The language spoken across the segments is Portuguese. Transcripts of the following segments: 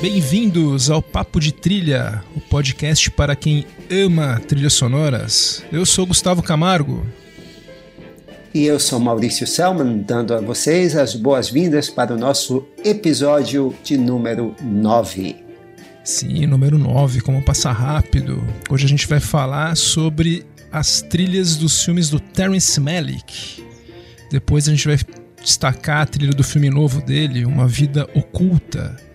Bem-vindos ao Papo de Trilha, o podcast para quem ama trilhas sonoras. Eu sou Gustavo Camargo. E eu sou Maurício Selman, dando a vocês as boas-vindas para o nosso episódio de número 9. Sim, número 9, como passa rápido. Hoje a gente vai falar sobre as trilhas dos filmes do Terence Malick. Depois a gente vai destacar a trilha do filme novo dele, Uma Vida Oculta.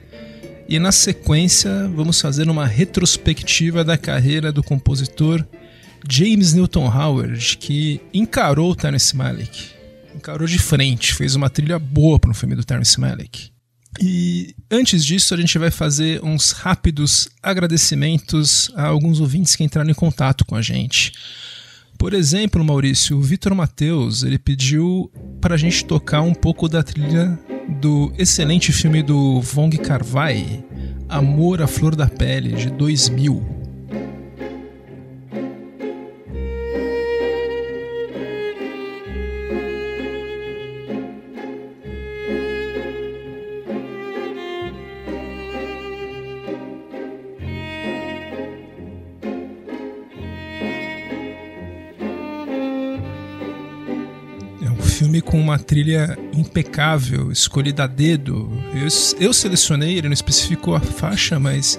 E na sequência, vamos fazer uma retrospectiva da carreira do compositor James Newton Howard, que encarou o Terence Malick. Encarou de frente, fez uma trilha boa para um filme do Terence Malick. E antes disso, a gente vai fazer uns rápidos agradecimentos a alguns ouvintes que entraram em contato com a gente. Por exemplo, Maurício, o Vitor Matheus, ele pediu para a gente tocar um pouco da trilha do excelente filme do Vong Kar-wai, Amor à Flor da Pele, de 2000. Com uma trilha impecável, escolhida a dedo. Eu, eu selecionei, ele não especificou a faixa, mas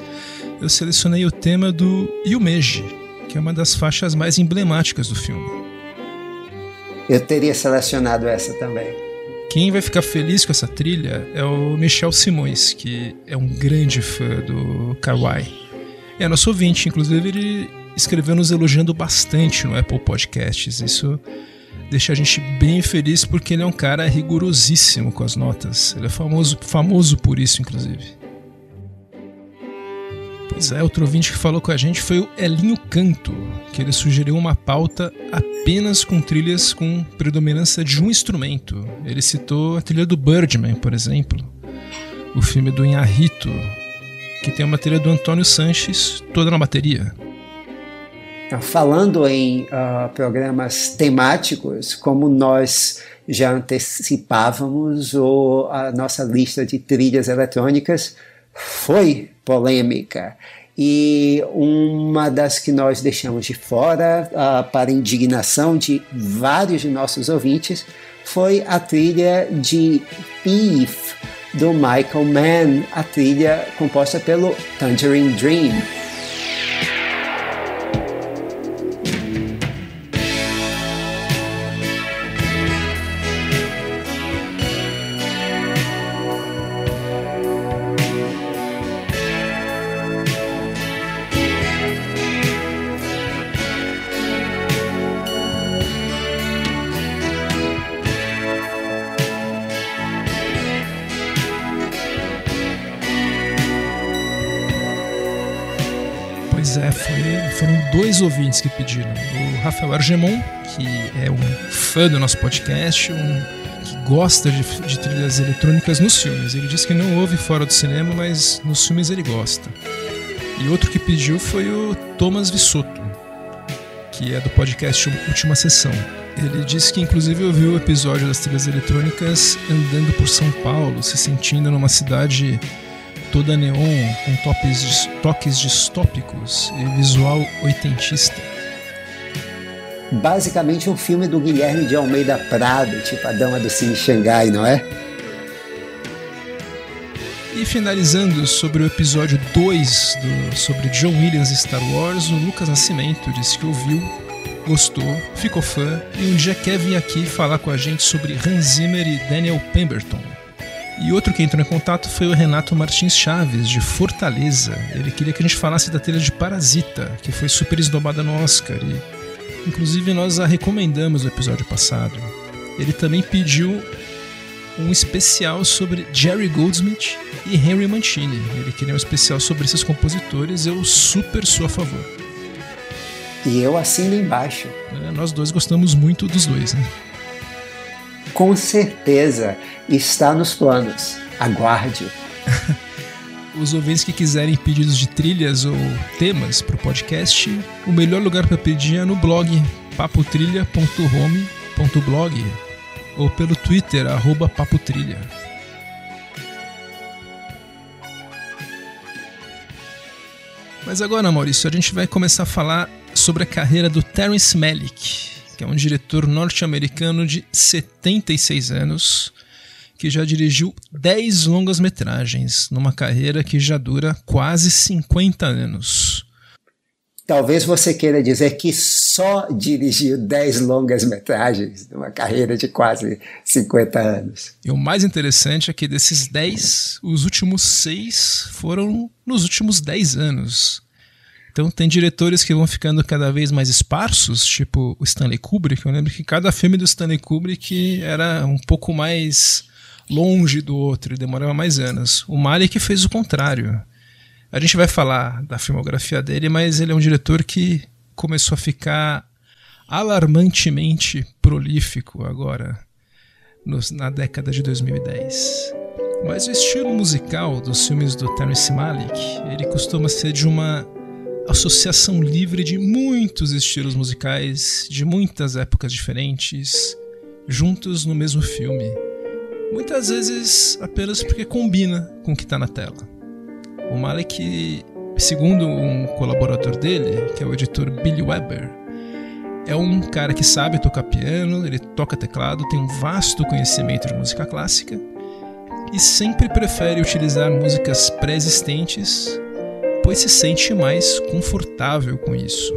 eu selecionei o tema do Yumeji, que é uma das faixas mais emblemáticas do filme. Eu teria selecionado essa também. Quem vai ficar feliz com essa trilha é o Michel Simões, que é um grande fã do Kawaii. É nosso ouvinte, inclusive ele escreveu nos elogiando bastante no Apple Podcasts. Isso deixa a gente bem feliz porque ele é um cara rigorosíssimo com as notas. Ele é famoso, famoso por isso, inclusive. Pois é, outro ouvinte que falou com a gente foi o Elinho Canto, que ele sugeriu uma pauta apenas com trilhas com predominância de um instrumento. Ele citou a trilha do Birdman, por exemplo, o filme do Inharito, que tem uma trilha do Antônio Sanches toda na bateria. Então, falando em uh, programas temáticos, como nós já antecipávamos, o, a nossa lista de trilhas eletrônicas foi polêmica. E uma das que nós deixamos de fora, uh, para indignação de vários de nossos ouvintes, foi a trilha de Thief, do Michael Mann, a trilha composta pelo Tangerine Dream. Ouvintes que pediram. O Rafael Argemon, que é um fã do nosso podcast, um que gosta de, de trilhas eletrônicas nos filmes. Ele disse que não ouve fora do cinema, mas nos filmes ele gosta. E outro que pediu foi o Thomas Vissotto, que é do podcast Última Sessão. Ele disse que inclusive ouviu o episódio das trilhas eletrônicas andando por São Paulo, se sentindo numa cidade toda neon, com toques distópicos e visual oitentista. Basicamente um filme do Guilherme de Almeida Prado, tipo A Dama do Cine Xangai, não é? E finalizando sobre o episódio 2 do, sobre John Williams e Star Wars, o Lucas Nascimento disse que ouviu, gostou, ficou fã e um dia quer vir aqui falar com a gente sobre Hans Zimmer e Daniel Pemberton. E outro que entrou em contato foi o Renato Martins Chaves, de Fortaleza. Ele queria que a gente falasse da trilha de Parasita, que foi super esnobada no Oscar. E, inclusive, nós a recomendamos no episódio passado. Ele também pediu um especial sobre Jerry Goldsmith e Henry Mancini. Ele queria um especial sobre esses compositores. Eu super sou a favor. E eu assino embaixo. É, nós dois gostamos muito dos dois, né? com certeza está nos planos. Aguarde. Os ouvintes que quiserem pedidos de trilhas ou temas para o podcast, o melhor lugar para pedir é no blog papotrilha.home.blog ou pelo Twitter, arroba papotrilha. Mas agora, Maurício, a gente vai começar a falar sobre a carreira do Terence Malick, que é um diretor norte-americano de 76 anos, que já dirigiu 10 longas-metragens, numa carreira que já dura quase 50 anos. Talvez você queira dizer que só dirigiu 10 longas-metragens numa carreira de quase 50 anos. E o mais interessante é que desses 10, os últimos 6 foram nos últimos 10 anos. Então tem diretores que vão ficando cada vez mais esparsos, tipo o Stanley Kubrick. Eu lembro que cada filme do Stanley Kubrick era um pouco mais longe do outro e demorava mais anos. O Malik fez o contrário. A gente vai falar da filmografia dele, mas ele é um diretor que começou a ficar alarmantemente prolífico agora, na década de 2010. Mas o estilo musical dos filmes do Terence Malick, ele costuma ser de uma associação livre de muitos estilos musicais, de muitas épocas diferentes, juntos no mesmo filme. Muitas vezes apenas porque combina com o que está na tela. O Malek, segundo um colaborador dele, que é o editor Billy Weber, é um cara que sabe tocar piano, ele toca teclado, tem um vasto conhecimento de música clássica e sempre prefere utilizar músicas pré-existentes, pois se sente mais confortável com isso.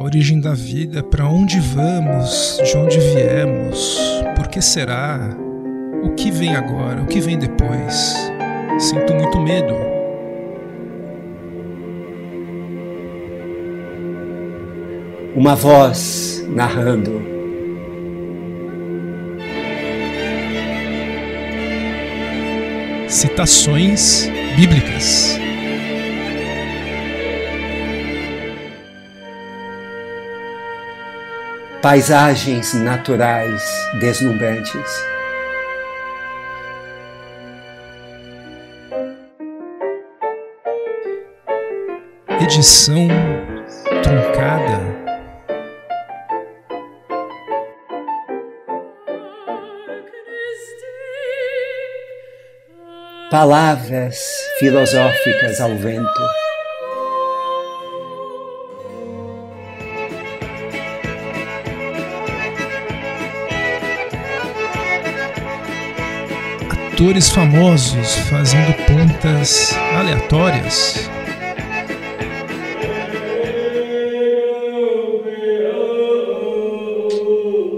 A origem da vida, para onde vamos, de onde viemos, por que será, o que vem agora, o que vem depois. Sinto muito medo. Uma voz narrando. Citações bíblicas. Paisagens naturais deslumbrantes. edição truncada. Palavras filosóficas ao vento. Atores famosos fazendo pontas aleatórias.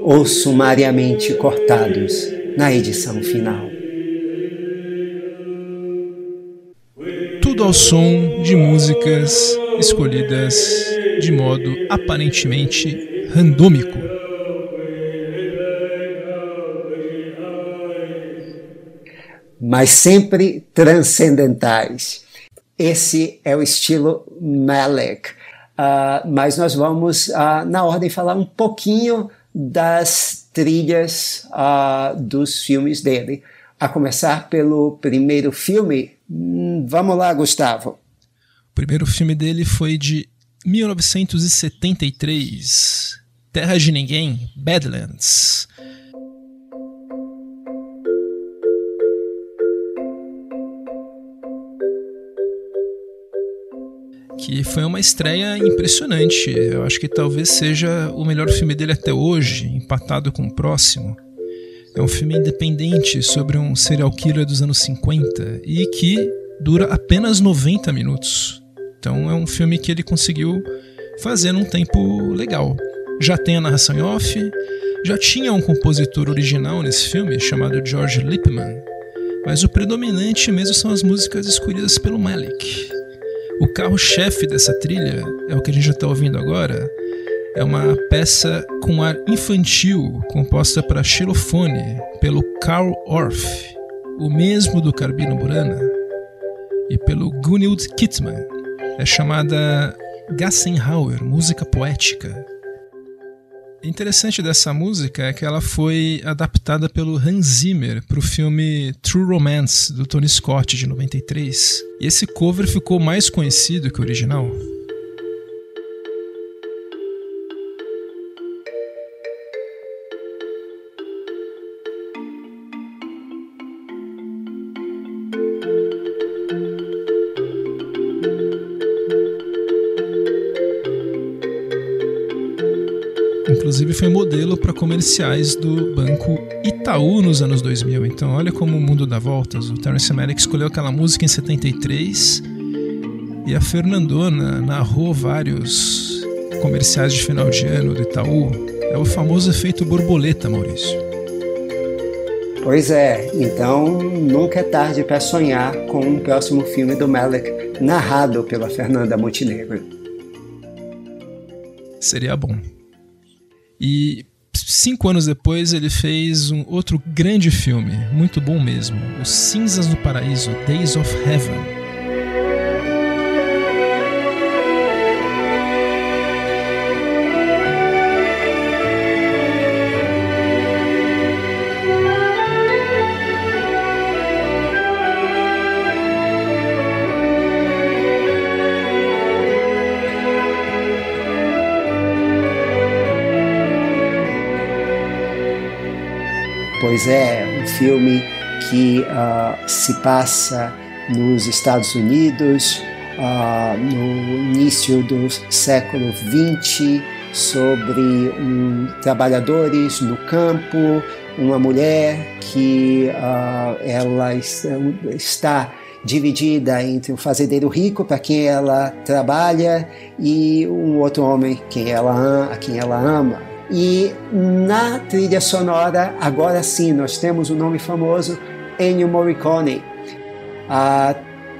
ou sumariamente cortados na edição final. Tudo ao som de músicas escolhidas de modo aparentemente randômico. Mas sempre transcendentais. Esse é o estilo Malek. Uh, mas nós vamos, uh, na ordem, falar um pouquinho das trilhas uh, dos filmes dele. A começar pelo primeiro filme. Hum, vamos lá, Gustavo. O primeiro filme dele foi de 1973, Terra de Ninguém, Badlands. Que foi uma estreia impressionante. Eu acho que talvez seja o melhor filme dele até hoje, empatado com o próximo. É um filme independente sobre um serial killer dos anos 50 e que dura apenas 90 minutos. Então é um filme que ele conseguiu fazer num tempo legal. Já tem a narração em off, já tinha um compositor original nesse filme chamado George Lippmann, mas o predominante mesmo são as músicas escolhidas pelo Malik. O carro-chefe dessa trilha é o que a gente já está ouvindo agora. É uma peça com ar infantil composta para xilofone pelo Carl Orff, o mesmo do Carbino Burana, e pelo Gunhild Kittmann. É chamada Gassenhauer, música poética. Interessante dessa música é que ela foi adaptada pelo Hans Zimmer para o filme True Romance do Tony Scott de 93. E esse cover ficou mais conhecido que o original. Inclusive foi modelo para comerciais do banco Itaú nos anos 2000. Então olha como o mundo dá voltas. O Terence Malick escolheu aquela música em 73 e a Fernandona narrou vários comerciais de final de ano do Itaú. É o famoso efeito borboleta, Maurício. Pois é, então nunca é tarde para sonhar com um próximo filme do Malick narrado pela Fernanda Montenegro. Seria bom. E cinco anos depois ele fez um outro grande filme, muito bom mesmo, Os Cinzas no Paraíso, Days of Heaven. Pois é um filme que uh, se passa nos Estados Unidos uh, no início do século XX sobre um, trabalhadores no campo, uma mulher que uh, ela está dividida entre um fazendeiro rico para quem ela trabalha e um outro homem quem ela, a quem ela ama. E na trilha sonora, agora sim, nós temos o um nome famoso Ennio Morricone. A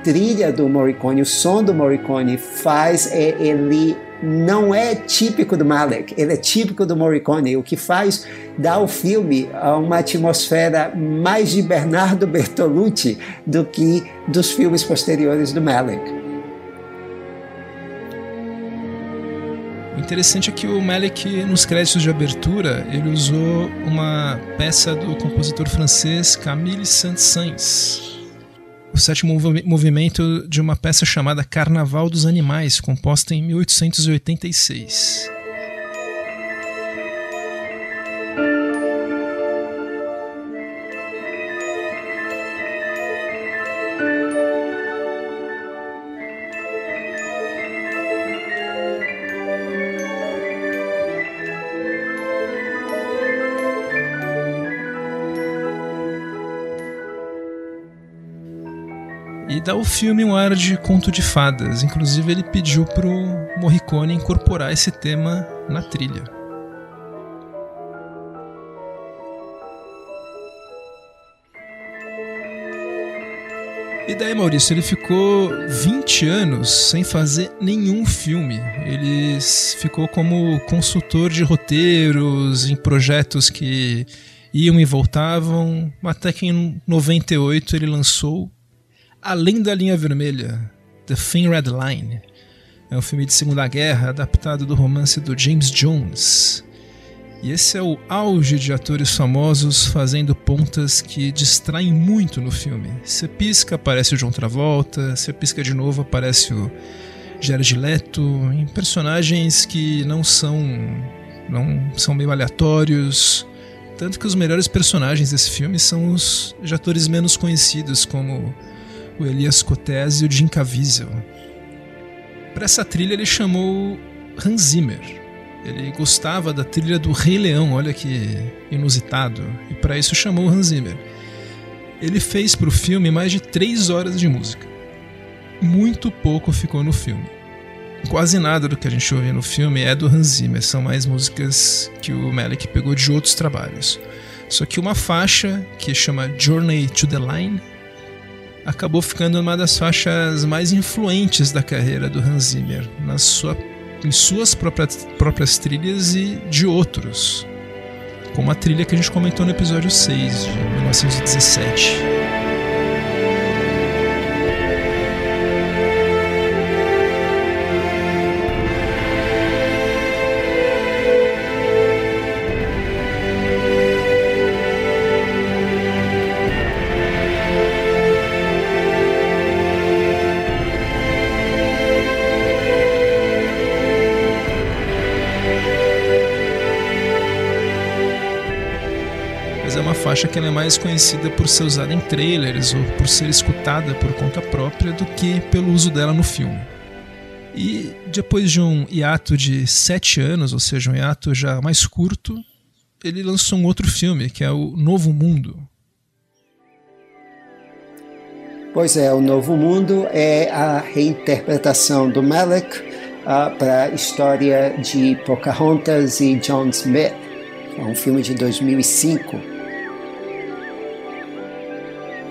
trilha do Morricone, o som do Morricone faz é, ele não é típico do Malek, ele é típico do Morricone, o que faz dar ao filme uma atmosfera mais de Bernardo Bertolucci do que dos filmes posteriores do Malek. Interessante é que o Malick, nos créditos de abertura, ele usou uma peça do compositor francês Camille Saint-Saëns. O sétimo movimento de uma peça chamada Carnaval dos Animais, composta em 1886. Dá ao filme um ar de conto de fadas. Inclusive, ele pediu pro Morricone incorporar esse tema na trilha. E daí, Maurício, ele ficou 20 anos sem fazer nenhum filme. Ele ficou como consultor de roteiros em projetos que iam e voltavam, até que em 98 ele lançou Além da Linha Vermelha, The Thin Red Line, é um filme de Segunda Guerra adaptado do romance do James Jones. E esse é o auge de atores famosos fazendo pontas que distraem muito no filme. Você pisca, aparece o John Travolta, você pisca de novo, aparece o Jared Leto, em personagens que não são não são meio aleatórios. Tanto que os melhores personagens desse filme são os atores menos conhecidos, como o Elias Koteas e o Jim Caviezel. Para essa trilha ele chamou Hans Zimmer. Ele gostava da trilha do Rei Leão, olha que inusitado, e para isso chamou Hans Zimmer. Ele fez para o filme mais de três horas de música. Muito pouco ficou no filme. Quase nada do que a gente ouve no filme é do Hans Zimmer, são mais músicas que o Melick pegou de outros trabalhos. Só que uma faixa que chama Journey to the Line acabou ficando uma das faixas mais influentes da carreira do Hans Zimmer, na sua, em suas próprias, próprias trilhas e de outros, como a trilha que a gente comentou no episódio 6 de 1917. Faixa que é mais conhecida por ser usada em trailers ou por ser escutada por conta própria do que pelo uso dela no filme. E depois de um hiato de sete anos, ou seja, um hiato já mais curto, ele lançou um outro filme, que é o Novo Mundo. Pois é, o Novo Mundo é a reinterpretação do Malek uh, para a história de Pocahontas e John Smith. É um filme de 2005.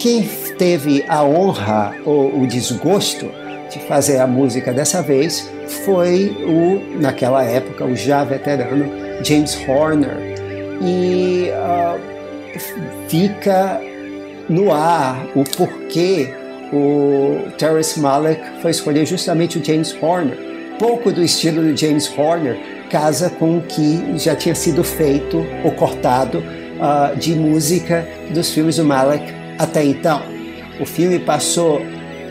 Quem teve a honra ou o desgosto de fazer a música dessa vez foi o, naquela época, o já veterano James Horner. E uh, fica no ar o porquê o Terrence Malick foi escolher justamente o James Horner. Pouco do estilo do James Horner casa com o que já tinha sido feito ou cortado uh, de música dos filmes do Malick até então. O filme passou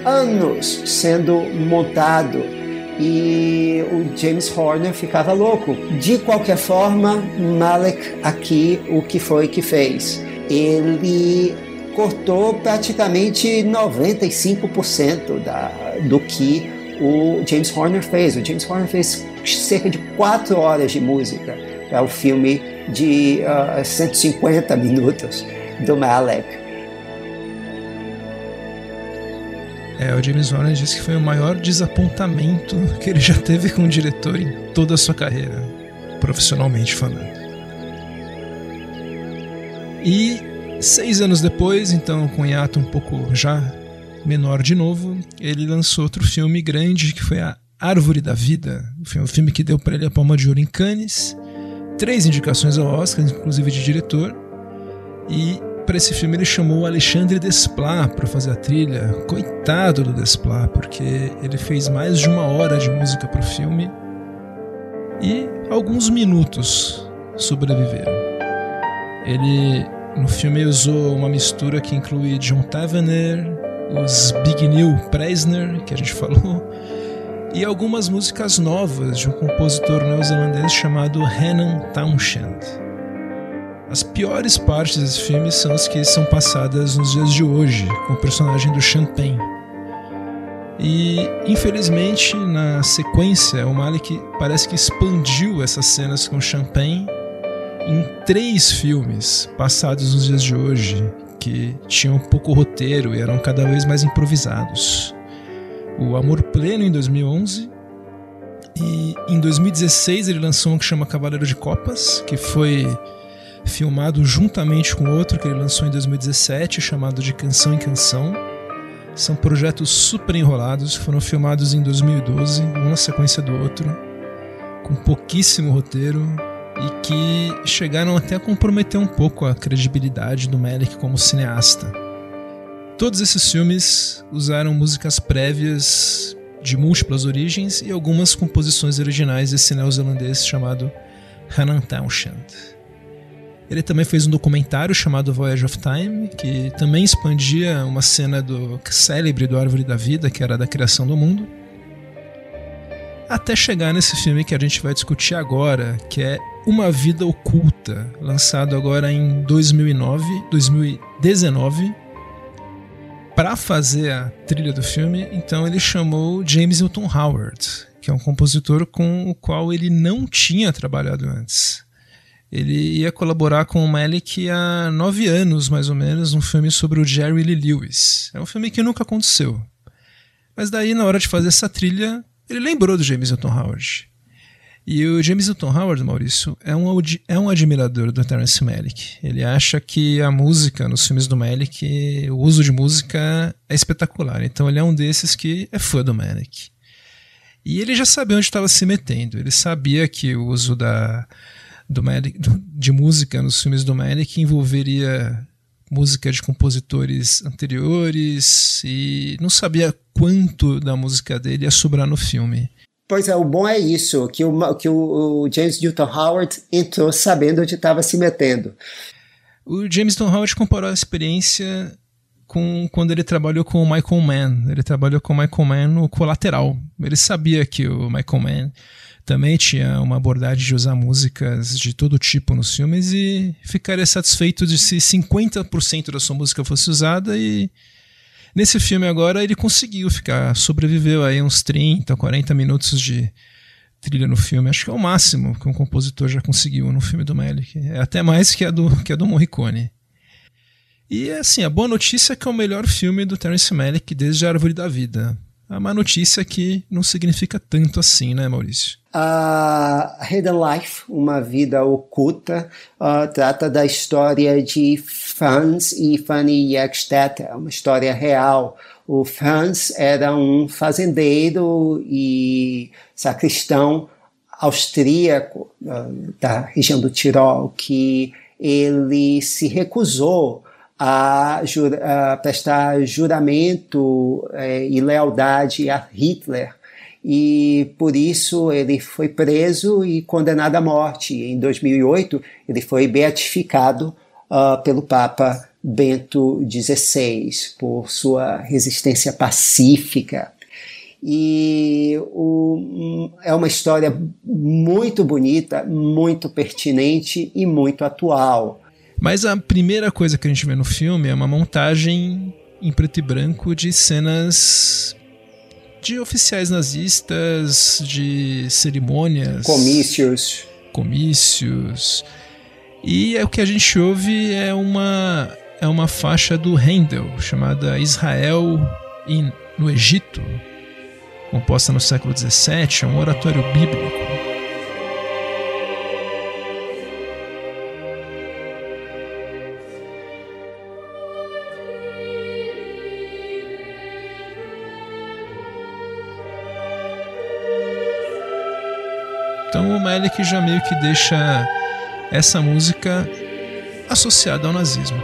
anos sendo montado e o James Horner ficava louco. De qualquer forma, Malek aqui o que foi que fez? Ele cortou praticamente 95% da, do que o James Horner fez. O James Horner fez cerca de 4 horas de música para o filme de uh, ah, 150 minutos do Malek. É, o James Horner disse que foi o maior desapontamento que ele já teve com o diretor em toda a sua carreira, profissionalmente falando. E seis anos depois, então com hiato um pouco já menor de novo, ele lançou outro filme grande que foi a Árvore da Vida, foi um filme que deu para ele a palma de ouro em Cannes, três indicações ao Oscar, inclusive de diretor, e para esse filme ele chamou Alexandre Desplat para fazer a trilha. Coitado do Desplat, porque ele fez mais de uma hora de música para o filme e alguns minutos sobreviveram. Ele no filme usou uma mistura que inclui John Tavener, os Big Neil Preisner, que a gente falou, e algumas músicas novas de um compositor neozelandês chamado Renan Townshend. As piores partes desse filme são as que são passadas nos dias de hoje, com o personagem do Champagne. E, infelizmente, na sequência, o Malik parece que expandiu essas cenas com Champagne em três filmes passados nos dias de hoje, que tinham pouco roteiro e eram cada vez mais improvisados. O Amor Pleno em 2011 e em 2016 ele lançou um que chama Cavaleiro de Copas, que foi filmado juntamente com outro que ele lançou em 2017, chamado de Canção em Canção. São projetos super enrolados, foram filmados em 2012, um na sequência do outro, com pouquíssimo roteiro e que chegaram até a comprometer um pouco a credibilidade do Melick como cineasta. Todos esses filmes usaram músicas prévias de múltiplas origens e algumas composições originais desse neozelandês chamado Hanan Townshend. Ele também fez um documentário chamado Voyage of Time, que também expandia uma cena do célebre do Árvore da Vida, que era da criação do mundo. Até chegar nesse filme que a gente vai discutir agora, que é Uma Vida Oculta, lançado agora em 2009, 2019. Para fazer a trilha do filme, então ele chamou James Newton Howard, que é um compositor com o qual ele não tinha trabalhado antes ele ia colaborar com o Malick há nove anos, mais ou menos, num filme sobre o Jerry Lee Lewis. É um filme que nunca aconteceu. Mas daí, na hora de fazer essa trilha, ele lembrou do James Newton Howard. E o James Newton Howard, Maurício, é um, é um admirador do Terence Malick. Ele acha que a música nos filmes do Malick, o uso de música é espetacular. Então ele é um desses que é fã do Malick. E ele já sabia onde estava se metendo. Ele sabia que o uso da, do Malick, de música nos filmes do Malick envolveria música de compositores anteriores e não sabia quanto da música dele ia sobrar no filme. Pois é, o bom é isso, que o, que o James Newton Howard entrou sabendo onde estava se metendo. O James Newton Howard comparou a experiência com quando ele trabalhou com o Michael Mann. Ele trabalhou com o Michael Mann no Colateral. Ele sabia que o Michael Mann também tinha uma abordagem de usar músicas de todo tipo nos filmes e ficaria satisfeito de se 50% da sua música fosse usada e Nesse filme agora ele conseguiu ficar, sobreviveu aí uns 30, 40 minutos de trilha no filme. Acho que é o máximo que um compositor já conseguiu no filme do Melick. É até mais que a do, que a do Morricone. E assim, a boa notícia é que é o melhor filme do Terence Malick desde a Árvore da Vida. A má notícia é que não significa tanto assim, né, Maurício? A Hidden Life, Uma Vida Oculta, uh, trata da história de Franz e Fanny Jagstetter, uma história real. O Franz era um fazendeiro e sacristão austríaco uh, da região do Tirol, que ele se recusou a, a prestar juramento eh, e lealdade a Hitler e por isso ele foi preso e condenado à morte. Em 2008 ele foi beatificado uh, pelo Papa Bento XVI por sua resistência pacífica. E o, é uma história muito bonita, muito pertinente e muito atual. Mas a primeira coisa que a gente vê no filme é uma montagem em preto e branco de cenas de oficiais nazistas, de cerimônias. Comícios. Comícios. E é, o que a gente ouve é uma, é uma faixa do Handel, chamada Israel in, no Egito, composta no século XVII, é um oratório bíblico. Então o Malik já meio que deixa essa música associada ao nazismo.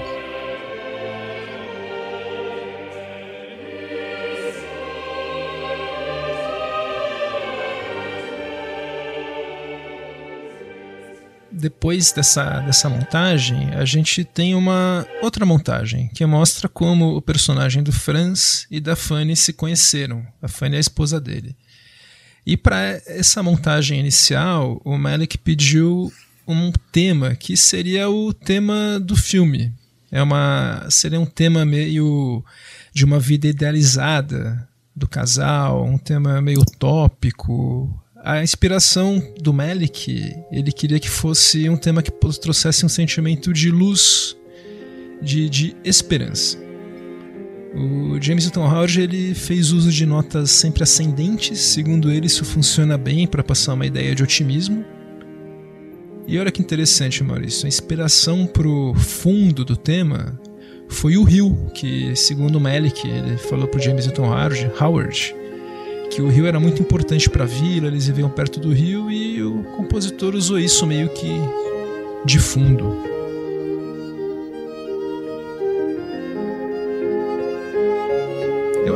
depois dessa, dessa montagem, a gente tem uma outra montagem que mostra como o personagem do Franz e da Fanny se conheceram. A Fanny é a esposa dele. E para essa montagem inicial, o Malik pediu um tema que seria o tema do filme. É uma seria um tema meio de uma vida idealizada do casal, um tema meio utópico. A inspiração do Malik, ele queria que fosse um tema que trouxesse um sentimento de luz, de, de esperança. O James Howard ele fez uso de notas sempre ascendentes, segundo ele isso funciona bem para passar uma ideia de otimismo. E olha que interessante, Maurício, a inspiração pro fundo do tema foi o rio, que segundo Melick, ele falou pro James Newton Howard, Howard que o rio era muito importante para a vila, eles viviam perto do rio e o compositor usou isso meio que de fundo.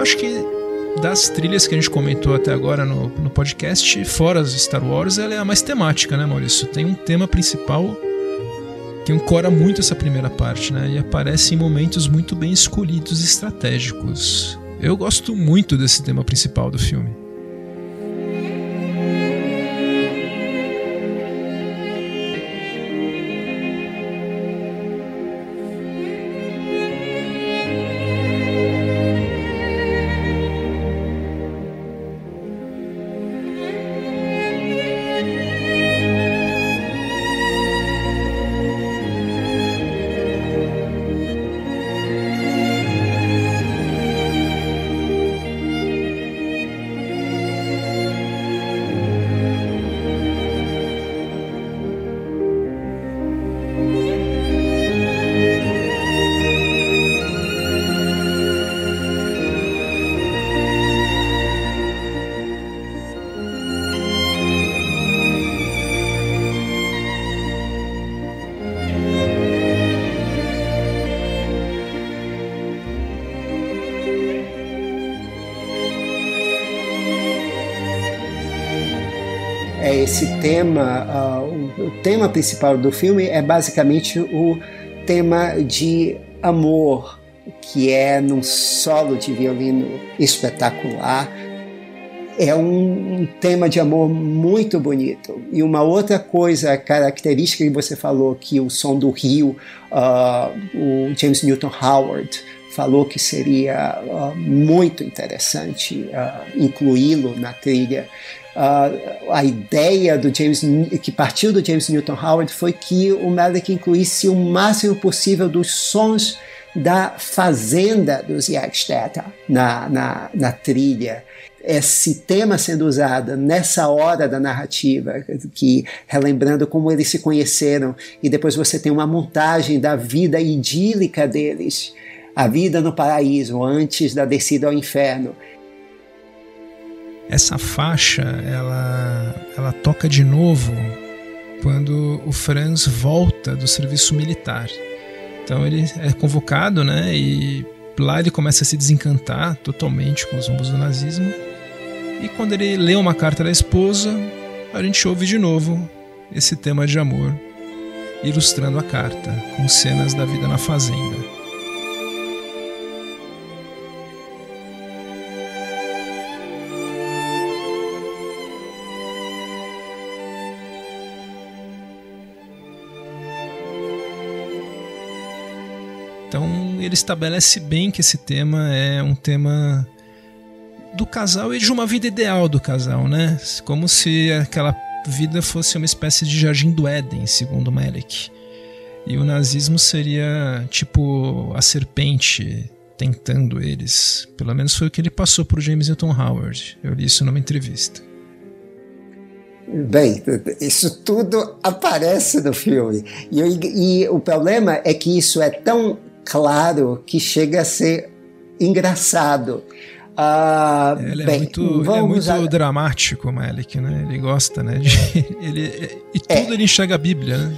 Eu acho que das trilhas que a gente comentou até agora no, no podcast, fora as Star Wars, ela é a mais temática, né, Maurício? Tem um tema principal que ancora muito essa primeira parte, né? E aparece em momentos muito bem escolhidos e estratégicos. Eu gosto muito desse tema principal do filme. Esse tema, uh, o tema principal do filme é basicamente o tema de amor, que é num solo de violino espetacular. É um, um tema de amor muito bonito. E uma outra coisa característica que você falou, que o som do rio, uh, o James Newton Howard falou que seria uh, muito interessante uh, incluí-lo na trilha. Uh, a ideia do James que partiu do James Newton Howard foi que o Malik incluísse o máximo possível dos sons da fazenda dos Jagdstätter na, na, na trilha esse tema sendo usado nessa hora da narrativa, que relembrando como eles se conheceram, e depois você tem uma montagem da vida idílica deles, a vida no paraíso antes da descida ao inferno. Essa faixa, ela, ela toca de novo quando o Franz volta do serviço militar. Então ele é convocado, né? E lá ele começa a se desencantar totalmente com os rumbos do nazismo e quando ele lê uma carta da esposa, a gente ouve de novo esse tema de amor, ilustrando a carta com cenas da vida na fazenda. Ele estabelece bem que esse tema é um tema do casal e de uma vida ideal do casal, né? Como se aquela vida fosse uma espécie de jardim do Éden, segundo Melick. E o nazismo seria tipo a serpente tentando eles. Pelo menos foi o que ele passou por James Newton Howard. Eu li isso numa entrevista. Bem, isso tudo aparece no filme. E, e, o problema é que isso é tão claro que chega a ser engraçado. Ah, ele, é bem, é muito, ele é muito a... dramático, Malik, né? Ele gosta, né? De, ele, e tudo é. ele enxerga a Bíblia, né?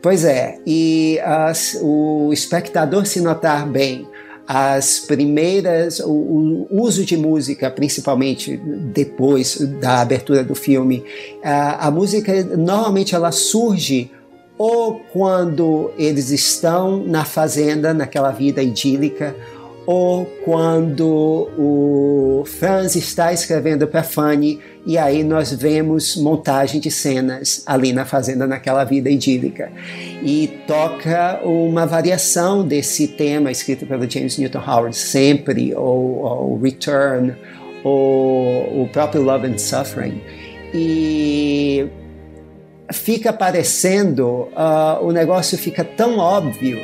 Pois é, e as, o espectador se notar bem, as primeiras, o, o, uso de música, principalmente depois da abertura do filme, a, a música normalmente ela surge ou quando eles estão na fazenda, naquela vida idílica, ou quando o Franz está escrevendo para Fanny e aí nós vemos montagem de cenas ali na fazenda naquela vida idílica. E toca uma variação desse tema escrito pelo James Newton Howard sempre ou, ou Return ou o próprio Love and Suffering. E fica parecendo uh, o negócio fica tão óbvio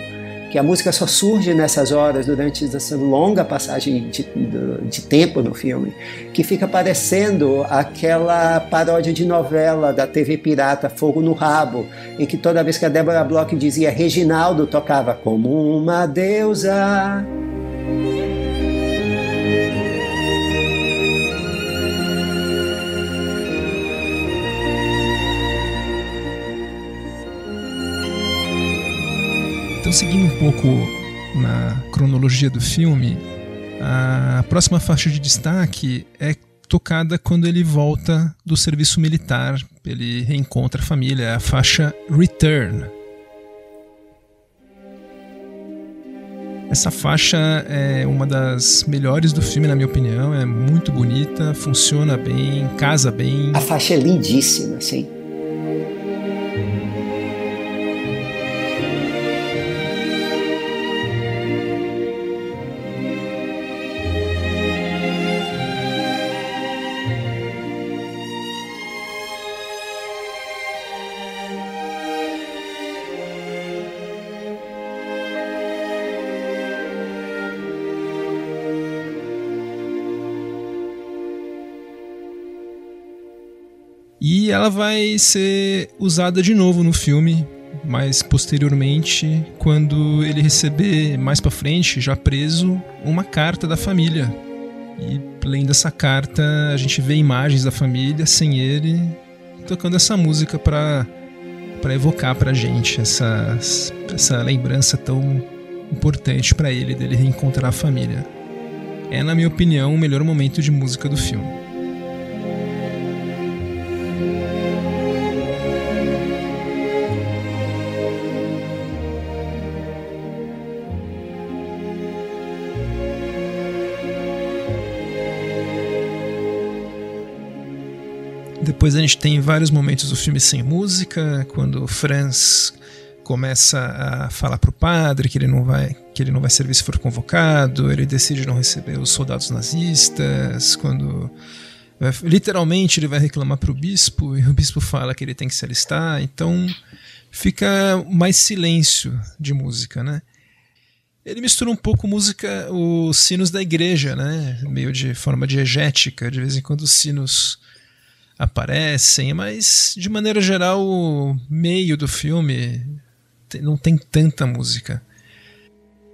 que a música só surge nessas horas, durante essa longa passagem de, de, de, tempo no filme, que fica parecendo aquela paródia de novela da TV Pirata Fogo no Rabo, em que toda vez que a Débora Bloch dizia Reginaldo tocava como uma deusa. Então, seguindo um pouco na cronologia do filme, a próxima faixa de destaque é tocada quando ele volta do serviço militar, ele reencontra a família, a faixa Return. Essa faixa é uma das melhores do filme, na minha opinião. É muito bonita, funciona bem, casa bem. A faixa é lindíssima, sim. Ela vai ser usada de novo no filme, mas posteriormente, quando ele receber mais para frente, já preso, uma carta da família. E lendo essa carta, a gente vê imagens da família sem ele, tocando essa música para para evocar pra gente essa essa lembrança tão importante para ele dele reencontrar a família. É, na minha opinião, o melhor momento de música do filme. Depois a gente tem vários momentos do filme sem música, quando Franz começa a falar para o padre que ele não vai que ele não vai servir se for convocado, ele decide não receber os soldados nazistas, quando literalmente ele vai reclamar para o bispo e o bispo fala que ele tem que se alistar, então fica mais silêncio de música, né? Ele mistura um pouco música, os sinos da igreja, né? Meio de forma diegética, de vez em quando os sinos aparecem, mas de maneira geral o meio do filme não tem tanta música.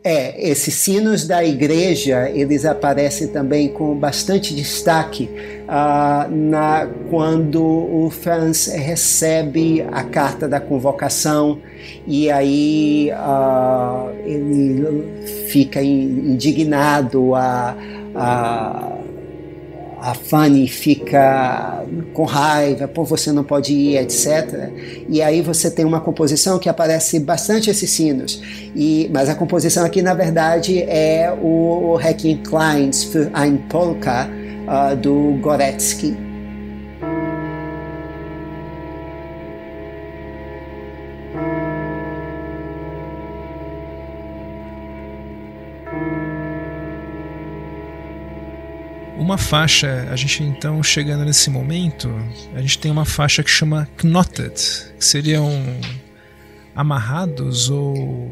É, esses sinos da igreja, eles aparecem também com bastante destaque uh, na, quando o Franz recebe a carta da convocação e aí uh, ele fica indignado a, a a Fanny fica com raiva, por você não pode ir, etc. E aí você tem uma composição que aparece bastante esses sinos. E, mas a composição aqui, na verdade, é o Requiem Kleins für ein Polka, uh, do Goretzky. Uma faixa, a gente então chegando nesse momento, a gente tem uma faixa que chama Knotted, que seriam amarrados ou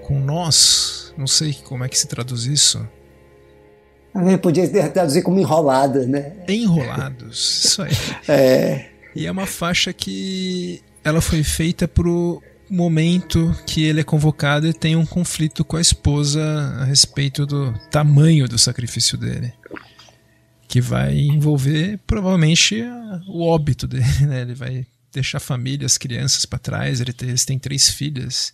com nós, não sei como é que se traduz isso. Eu podia traduzir como enrolada, né? Enrolados, isso aí. é. E é uma faixa que ela foi feita pro momento que ele é convocado e tem um conflito com a esposa a respeito do tamanho do sacrifício dele que vai envolver provavelmente o óbito dele, né? Ele vai deixar família, as crianças para trás, ele tem, eles têm três filhas.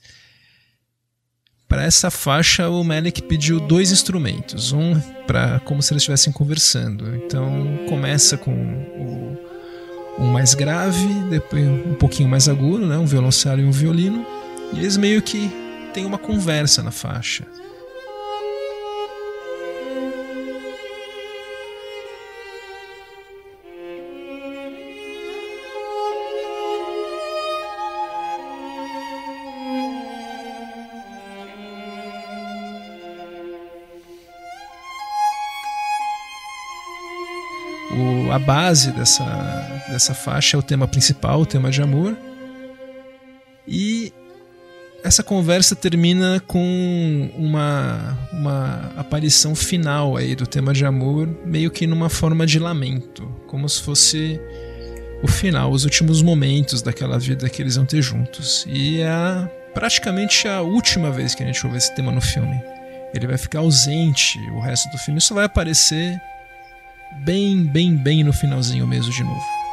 Para essa faixa, o Melick pediu dois instrumentos, um para como se eles estivessem conversando. Então começa com o, um mais grave, depois um pouquinho mais agudo, né? um violoncelo e um violino, e eles meio que têm uma conversa na faixa. A base dessa, dessa faixa é o tema principal, o tema de amor. E essa conversa termina com uma, uma aparição final aí do tema de amor, meio que numa forma de lamento, como se fosse o final, os últimos momentos daquela vida que eles vão ter juntos. E é praticamente a última vez que a gente ouve esse tema no filme. Ele vai ficar ausente o resto do filme, só vai aparecer bem, bem, bem no finalzinho mesmo de novo.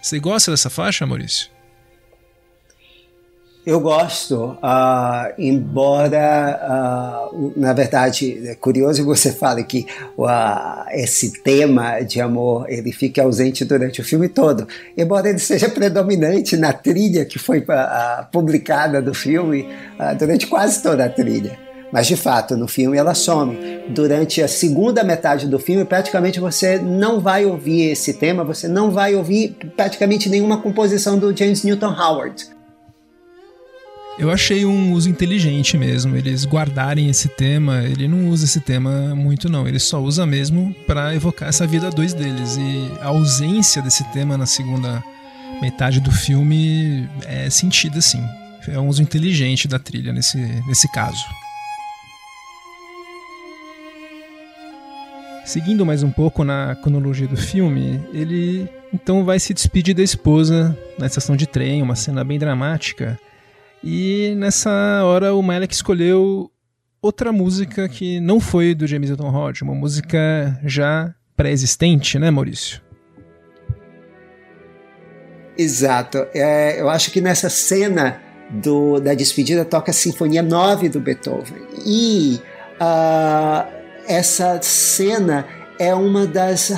Você gosta dessa faixa, Maurício? Eu gosto, uh, embora, uh, na verdade, é curioso que você fale que uh, esse tema de amor ele fique ausente durante o filme todo, embora ele seja predominante na trilha que foi publicada do filme durante quase toda a trilha. Mas de fato, no filme ela some. Durante a segunda metade do filme, praticamente você não vai ouvir esse tema, você não vai ouvir praticamente nenhuma composição do James Newton Howard. Eu achei um uso inteligente mesmo, eles guardarem esse tema. Ele não usa esse tema muito, não. Ele só usa mesmo para evocar essa vida dois deles. E a ausência desse tema na segunda metade do filme é sentida assim. É um uso inteligente da trilha nesse, nesse caso. Seguindo mais um pouco na cronologia do filme, ele então vai se despedir da esposa na estação de trem, uma cena bem dramática. E nessa hora o Malek escolheu outra música que não foi do James Newton Howard, uma música já pré-existente, né, Maurício? Exato. É, eu acho que nessa cena do, da despedida toca a Sinfonia 9 do Beethoven. E uh, essa cena é uma das,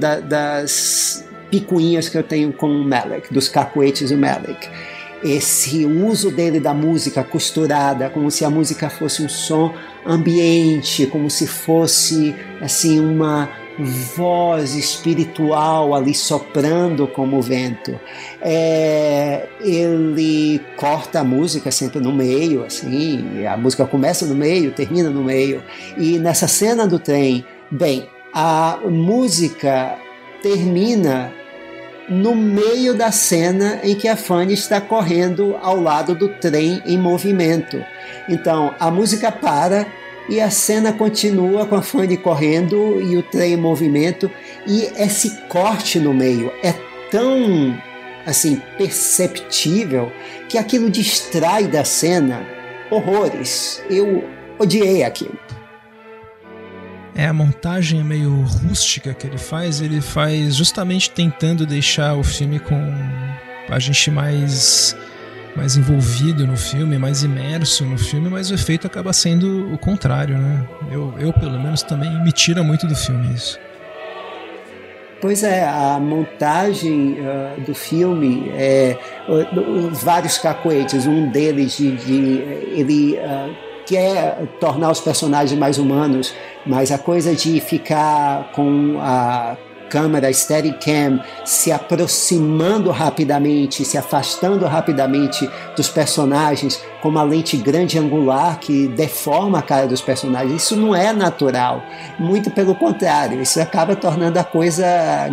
da, das picuinhas que eu tenho com o Malik, dos cacuetes do Malik esse uso dele da música costurada, como se a música fosse um som ambiente, como se fosse assim uma voz espiritual ali soprando como o vento. É, ele corta a música sempre no meio, assim, a música começa no meio, termina no meio. E nessa cena do trem, bem, a música termina no meio da cena em que a Fanny está correndo ao lado do trem em movimento. Então a música para e a cena continua com a Fanny correndo e o trem em movimento e esse corte no meio é tão assim perceptível que aquilo distrai da cena horrores. Eu odiei aquilo. É, a montagem é meio rústica que ele faz, ele faz justamente tentando deixar o filme com a gente mais mais envolvido no filme, mais imerso no filme, mas o efeito acaba sendo o contrário, né? Eu, eu pelo menos também me tira muito do filme isso. Pois é, a montagem uh, do filme, é, os vários cacoetes, um deles de, de ele uh, quer tornar os personagens mais humanos, mas a coisa de ficar com a câmera Steadicam se aproximando rapidamente, se afastando rapidamente dos personagens com uma lente grande angular que deforma a cara dos personagens. Isso não é natural. Muito pelo contrário, isso acaba tornando a coisa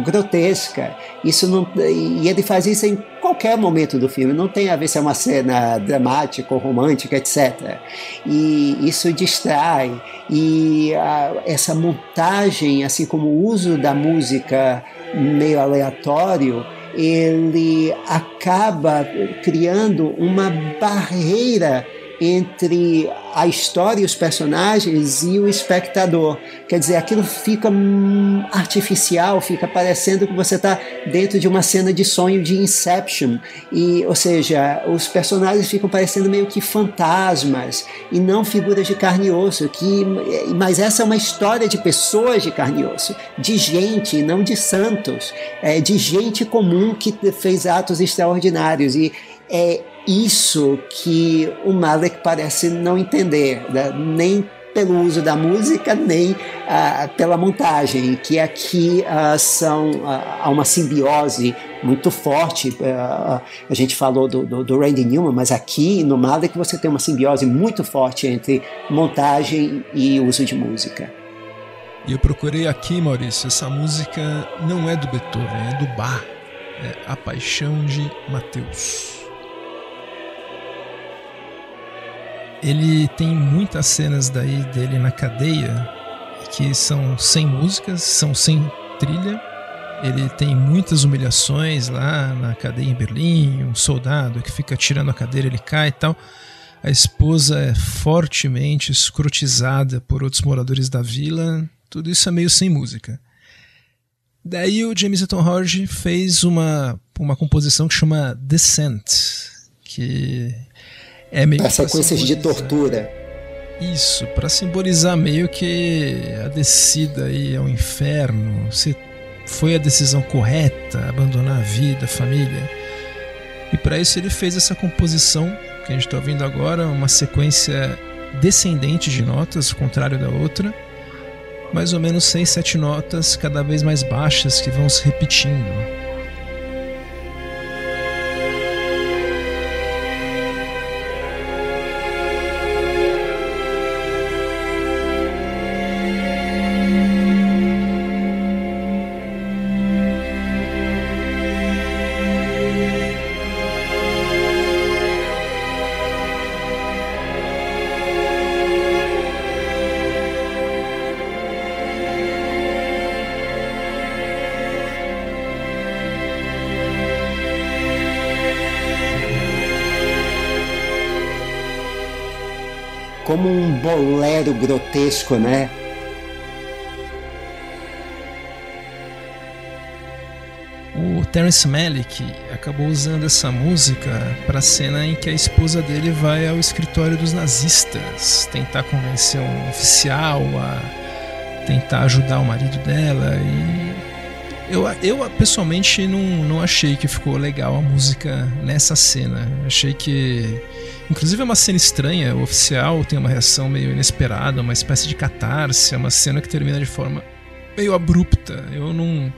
grotesca. Isso não, e ele faz isso em qualquer momento do filme, não tem a ver se é uma cena dramática ou romântica, etc. E isso distrai. E a, essa montagem, assim como o uso da música meio aleatório, ele acaba criando uma barreira entre a história e os personagens e o espectador. Quer dizer, aquilo fica hum, artificial, fica parecendo que você está dentro de uma cena de sonho de Inception. E, ou seja, os personagens ficam parecendo meio que fantasmas e não figuras de carne e osso. Que, mas essa é uma história de pessoas de carne e osso, de gente, não de santos, é, de gente comum que fez atos extraordinários. E é isso que o Malek parece não entender, né? nem pelo uso da música, nem uh, pela montagem, que aqui uh, são uh, há uma simbiose muito forte. a gente falou do, do, do, Randy Newman, mas aqui no Malek você tem uma simbiose muito forte entre montagem e uso de música. E eu procurei aqui, Maurício, essa música não é do Beethoven, é do Bach, é A Paixão de Mateus. Ele tem muitas cenas daí dele na cadeia que são sem músicas, são sem trilha. Ele tem muitas humilhações lá na cadeia em Berlim, um soldado que fica tirando a cadeira, ele cai e tal. A esposa é fortemente escrotizada por outros moradores da vila. Tudo isso é meio sem música. Daí o James Newton Howard fez uma, uma composição que chama Descent, que é meio sequências de tortura. Isso, para simbolizar meio que a descida aí ao inferno, se foi a decisão correta abandonar a vida, a família. E para isso ele fez essa composição que a gente está ouvindo agora, uma sequência descendente de notas, contrário da outra, mais ou menos seis, sete notas cada vez mais baixas que vão se repetindo. Como um bolero grotesco, né? O Terence Malick acabou usando essa música para a cena em que a esposa dele vai ao escritório dos nazistas tentar convencer um oficial a tentar ajudar o marido dela e Eu, eu pessoalmente não, não achei que ficou legal a música nessa cena. Achei que. Inclusive é uma cena estranha, o oficial tem uma reação meio inesperada, uma espécie de catarse, é uma cena que termina de forma meio abrupta. Eu não,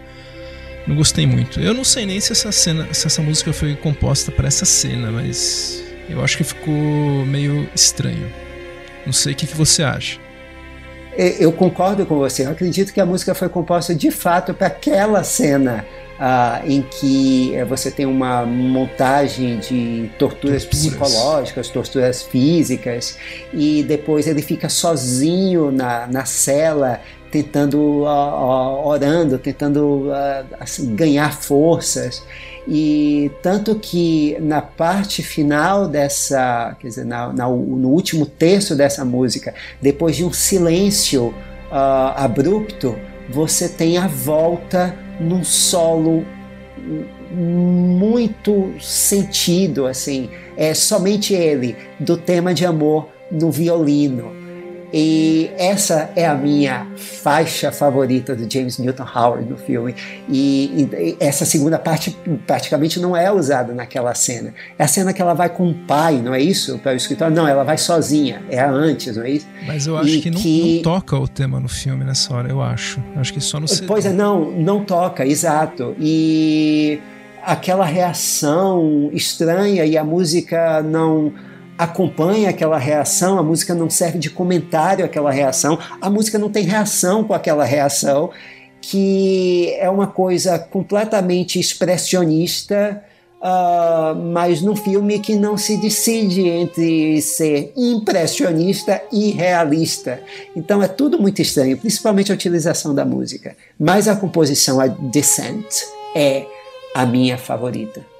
não gostei muito. Eu não sei nem se essa cena, se essa música foi composta para essa cena, mas eu acho que ficou meio estranho. Não sei o que, que você acha. Eu concordo com você. Eu acredito que a música foi composta de fato para aquela cena uh, em que eh, você tem uma montagem de torturas, torturas, psicológicas, torturas físicas, e depois ele fica sozinho na, na cela, tentando, uh, orando, tentando assim, ganhar forças. E tanto que na parte final dessa, quer dizer, na, na, no último terço dessa música, depois de um silêncio uh, abrupto, você tem a volta num solo muito sentido, assim, é somente ele, do tema de amor no violino. E essa é a minha faixa favorita do James Newton Howard no filme. E, e, essa segunda parte praticamente não é usada naquela cena. É a cena que ela vai com o pai, não é isso? Para o escritório? Não, ela vai sozinha. É a antes, não é isso? Mas eu acho e que, não, que não toca o tema no filme nessa hora, eu acho. Acho que só no. Pois é, não, não toca, exato. E aquela reação estranha e a música não acompanha aquela reação, a música não serve de comentário àquela reação, a música não tem reação com aquela reação, que é uma coisa completamente expressionista, uh, mas num filme que não se decide entre ser impressionista e realista. Então é tudo muito estranho, principalmente a utilização da música. Mas a composição, a Descent, é a minha favorita.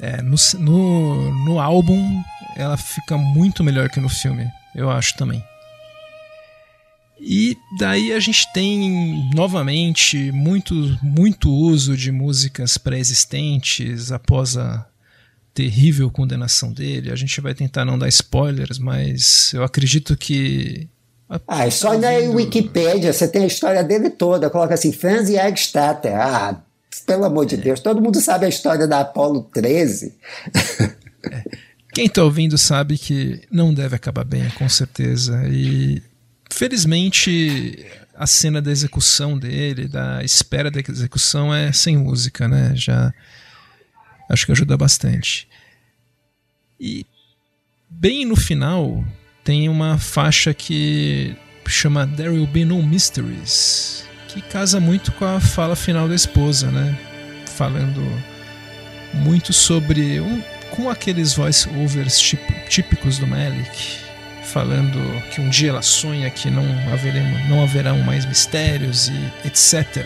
É, no, no, no álbum ela fica muito melhor que no filme, eu acho também. E daí a gente tem novamente muito, muito uso de músicas pré-existentes após a terrível condenação dele. A gente vai tentar não dar spoilers, mas eu acredito que. Ah, é só na Wikipedia, você tem a história dele toda, coloca assim, Franz Jagstatter. Ah, pelo amor de Deus, todo mundo sabe a história da Apollo 13. É. Quem está ouvindo sabe que não deve acabar bem, com certeza. E felizmente a cena da execução dele, da espera da execução é sem música, né? Já acho que ajuda bastante. E bem no final tem uma faixa que chama There Will Be No Mysteries que casa muito com a fala final da esposa, né? Falando muito sobre um, com aqueles voice-overs típicos do Malik, falando que um dia ela sonha que não, haveremos, não haverão mais mistérios e etc.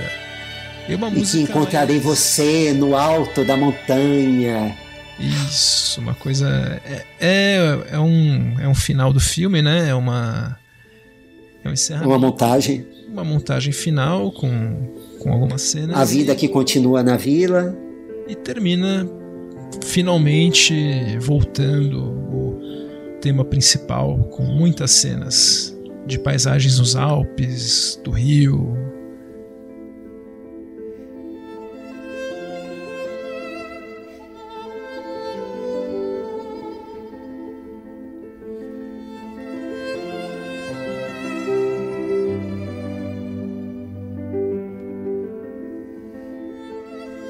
E, uma e que encontrarei mais... você no alto da montanha. Isso, uma coisa. É, é, é, um, é um final do filme, né? É uma. É um encerramento. Uma montagem uma montagem final com, com algumas cenas. A vida que continua na vila. E termina finalmente voltando o tema principal com muitas cenas de paisagens nos Alpes, do Rio,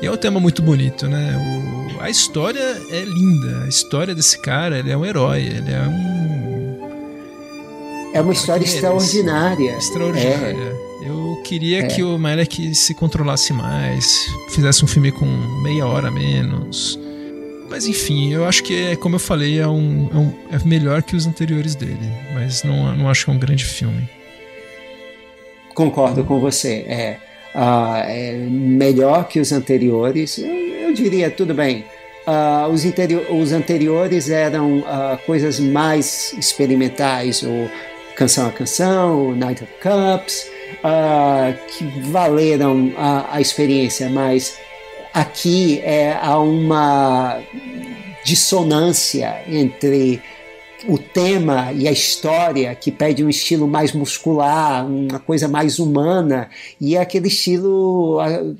E é um tema muito bonito, né? O, a história é linda. A história desse cara, ele é um herói. Ele é um. É uma história extraordinária. Extraordinária. É. Eu queria é. que o Malek se controlasse mais, fizesse um filme com meia hora menos. Mas enfim, eu acho que, é, como eu falei, é, um, é, um, é melhor que os anteriores dele. Mas não, não acho que é um grande filme. Concordo com você. É uh, é melhor que os anteriores. Eu, eu diria, tudo bem. Uh, os, os, anteriores eram uh, coisas mais experimentais, o Canção a Canção, Night of Cups, que valeram a, a experiência, mas aqui é, há uma dissonância entre o tema e a história que pede um estilo mais muscular, uma coisa mais humana, e é aquele estilo uh,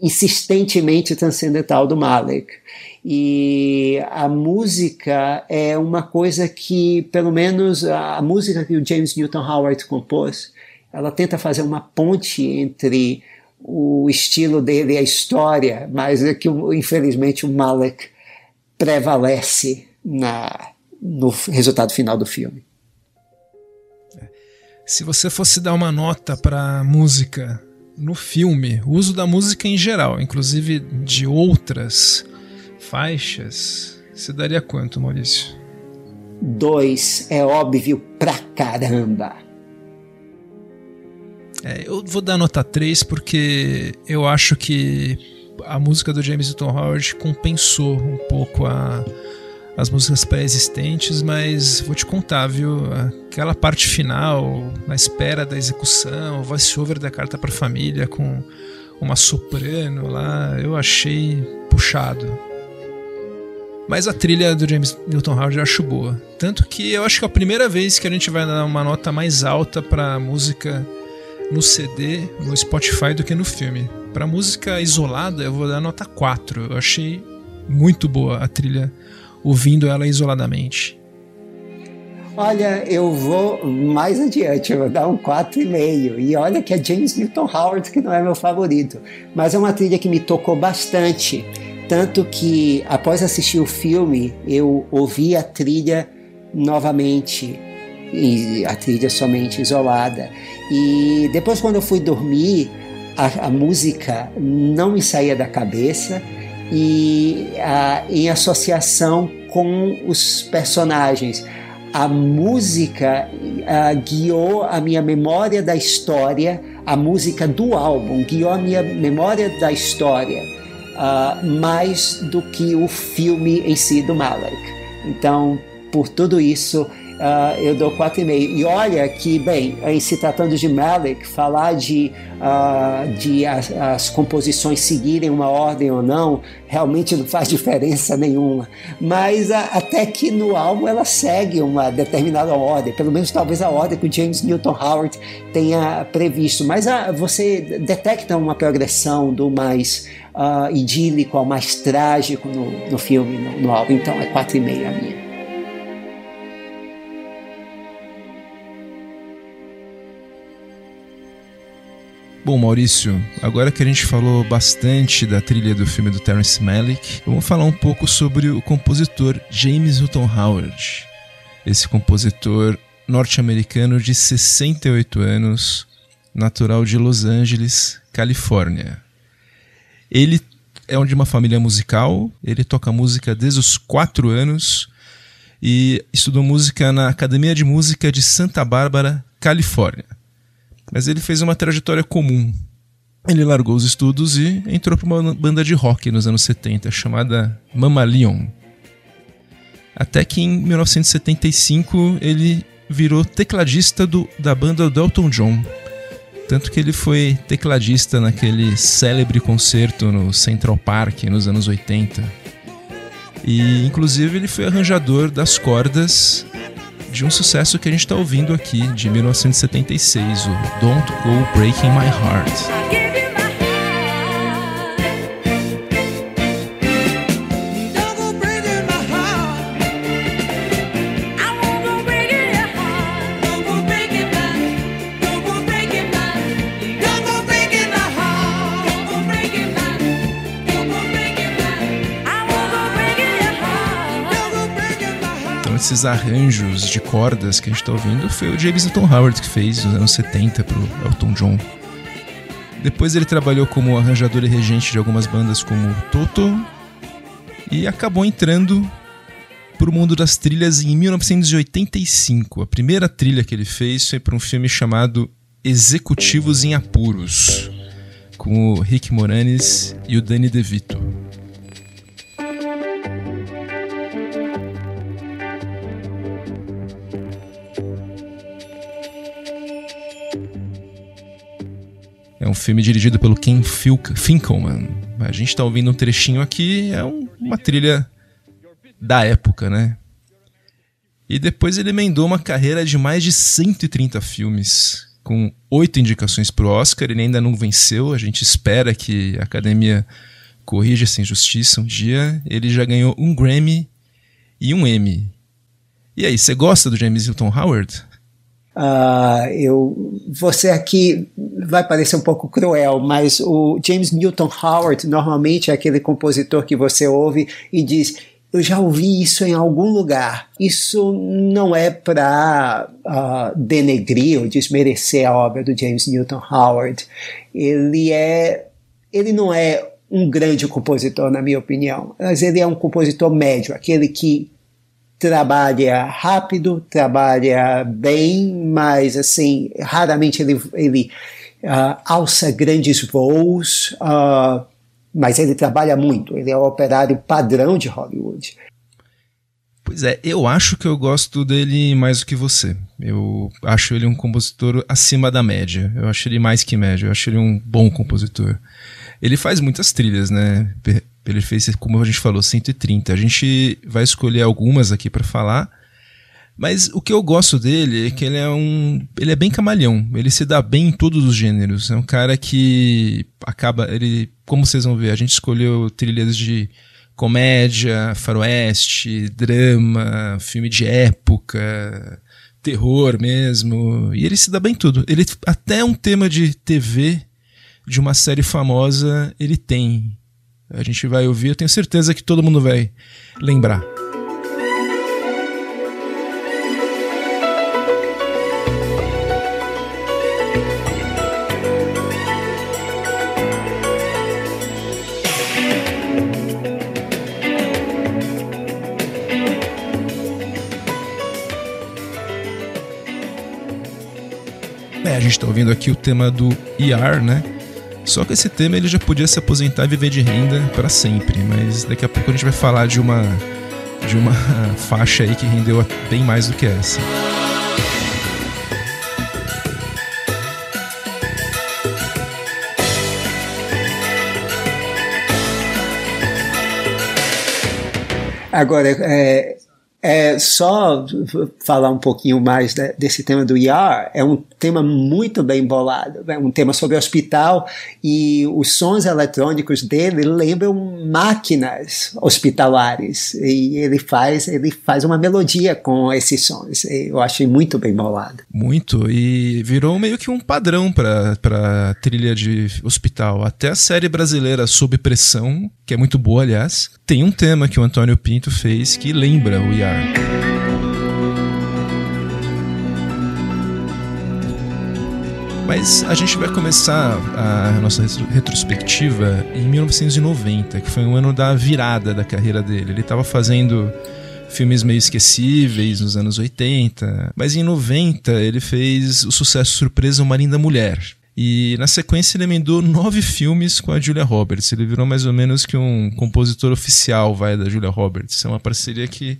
insistentemente transcendental do Malek. E a música é uma coisa que, pelo menos a música que o James Newton Howard compôs, ela tenta fazer uma ponte entre o estilo dele e a história, mas é que infelizmente o Malek prevalece na no resultado final do filme. Se você fosse dar uma nota para música no filme, o uso da música em geral, inclusive de outras faixas, você daria quanto, Maurício? Dois, é óbvio pra caramba. É, eu vou dar nota 3 porque eu acho que a música do James Newton Howard compensou um pouco a, as músicas pré-existentes, mas vou te contar, viu? Aquela parte final, na espera da execução, o voice-over da carta para família com uma soprano lá, eu achei puxado. Mas a trilha do James Newton Howard eu acho boa. Tanto que eu acho que é a primeira vez que a gente vai dar uma nota mais alta para música no CD, no Spotify, do que no filme. Para música isolada, eu vou dar nota 4. Eu achei muito boa a trilha ouvindo ela isoladamente? Olha, eu vou mais adiante, eu vou dar um 4,5. E olha que é James Newton Howard, que não é meu favorito. Mas é uma trilha que me tocou bastante. Tanto que, após assistir o filme, eu ouvi a trilha novamente. E a trilha somente isolada. E depois, quando eu fui dormir, a, a música não me saía da cabeça e em associação com os personagens. A música guiou a minha memória da história, a música do álbum guiou a minha memória da história uh, mais do que o filme em si do Malek. Então, por tudo isso, uh, eu dou 4,5. E olha que, bem, em se tratando de Malik, falar de, uh, de as, as, composições seguirem uma ordem ou não, realmente não faz diferença nenhuma. Mas uh, até que no álbum ela segue uma determinada ordem, pelo menos talvez a ordem que o James Newton Howard tenha previsto. Mas você detecta uma progressão do mais idílico ao mais trágico no, no filme, no, no álbum. Então é 4,5 a minha. Bom, Maurício, agora que a gente falou bastante da trilha do filme do Terence Malick, vamos falar um pouco sobre o compositor James Newton Howard. Esse compositor norte-americano de 68 anos, natural de Los Angeles, Califórnia. Ele é de uma família musical, ele toca música desde os 4 anos e estudou música na Academia de Música de Santa Bárbara, Califórnia. Mas ele fez uma trajetória comum. Ele largou os estudos e entrou para uma banda de rock nos anos 70 chamada Mamalion. Até que em 1975 ele virou tecladista do, da banda do Elton John. Tanto que ele foi tecladista naquele célebre concerto no Central Park nos anos 80. E inclusive ele foi arranjador das cordas de um sucesso que a gente está ouvindo aqui, de 1976, o Don't Go Breaking My Heart. Esses arranjos de cordas que a gente está ouvindo foi o James Howard que fez nos anos 70 para o Elton John. Depois ele trabalhou como arranjador e regente de algumas bandas como Toto e acabou entrando para o mundo das trilhas em 1985. A primeira trilha que ele fez foi para um filme chamado Executivos em Apuros, com o Rick Moranis e o Danny DeVito. Um filme dirigido pelo Ken Finkelman, A gente está ouvindo um trechinho aqui, é um, uma trilha da época, né? E depois ele emendou uma carreira de mais de 130 filmes, com oito indicações para o Oscar. Ele ainda não venceu, a gente espera que a academia corrija essa injustiça um dia. Ele já ganhou um Grammy e um Emmy. E aí, você gosta do James Hilton Howard? Uh, eu, você aqui vai parecer um pouco cruel, mas o James Newton Howard normalmente é aquele compositor que você ouve e diz: Eu já ouvi isso em algum lugar. Isso não é para uh, denegrir ou desmerecer a obra do James Newton Howard. Ele é, ele não é um grande compositor, na minha opinião, mas ele é um compositor médio, aquele que trabalha rápido, trabalha bem, mas assim, raramente ele, ele uh, alça grandes voos, uh, mas ele trabalha muito, ele é o operário padrão de Hollywood. Pois é, eu acho que eu gosto dele mais do que você. Eu acho ele um compositor acima da média. Eu acho ele mais que média. Eu acho ele um bom compositor. Ele faz muitas trilhas, né? Ele fez, como a gente falou, 130. A gente vai escolher algumas aqui para falar. Mas o que eu gosto dele é que ele é um. Ele é bem camaleão. Ele se dá bem em todos os gêneros. É um cara que acaba. Ele. Como vocês vão ver, a gente escolheu trilhas de comédia, faroeste, drama, filme de época, terror mesmo. E ele se dá bem em tudo. Ele até um tema de TV de uma série famosa ele tem. A gente vai ouvir, eu tenho certeza que todo mundo vai lembrar. É, a gente está ouvindo aqui o tema do ER, né? Só que esse tema ele já podia se aposentar e viver de renda para sempre, mas daqui a pouco a gente vai falar de uma de uma faixa aí que rendeu bem mais do que essa. Agora, é, é, só falar um pouquinho mais de, desse tema do IR, é um tema muito bem bolado, é um tema sobre hospital e os sons eletrônicos dele lembram máquinas hospitalares. E ele faz, ele faz uma melodia com esses sons, eu achei muito bem bolado. Muito, e virou meio que um padrão para trilha de hospital, até a série brasileira Sob Pressão, que é muito boa aliás, tem um tema que o Antônio Pinto fez que lembra o Mas a gente vai começar a nossa retrospectiva em 1990, que foi um ano da virada da carreira dele. Ele estava fazendo filmes meio esquecíveis nos anos 80, mas em 90 ele fez o sucesso surpresa Uma Linda Mulher. E na sequência ele emendou nove filmes com a Julia Roberts. Ele virou mais ou menos que um compositor oficial vai da Julia Roberts. É uma parceria que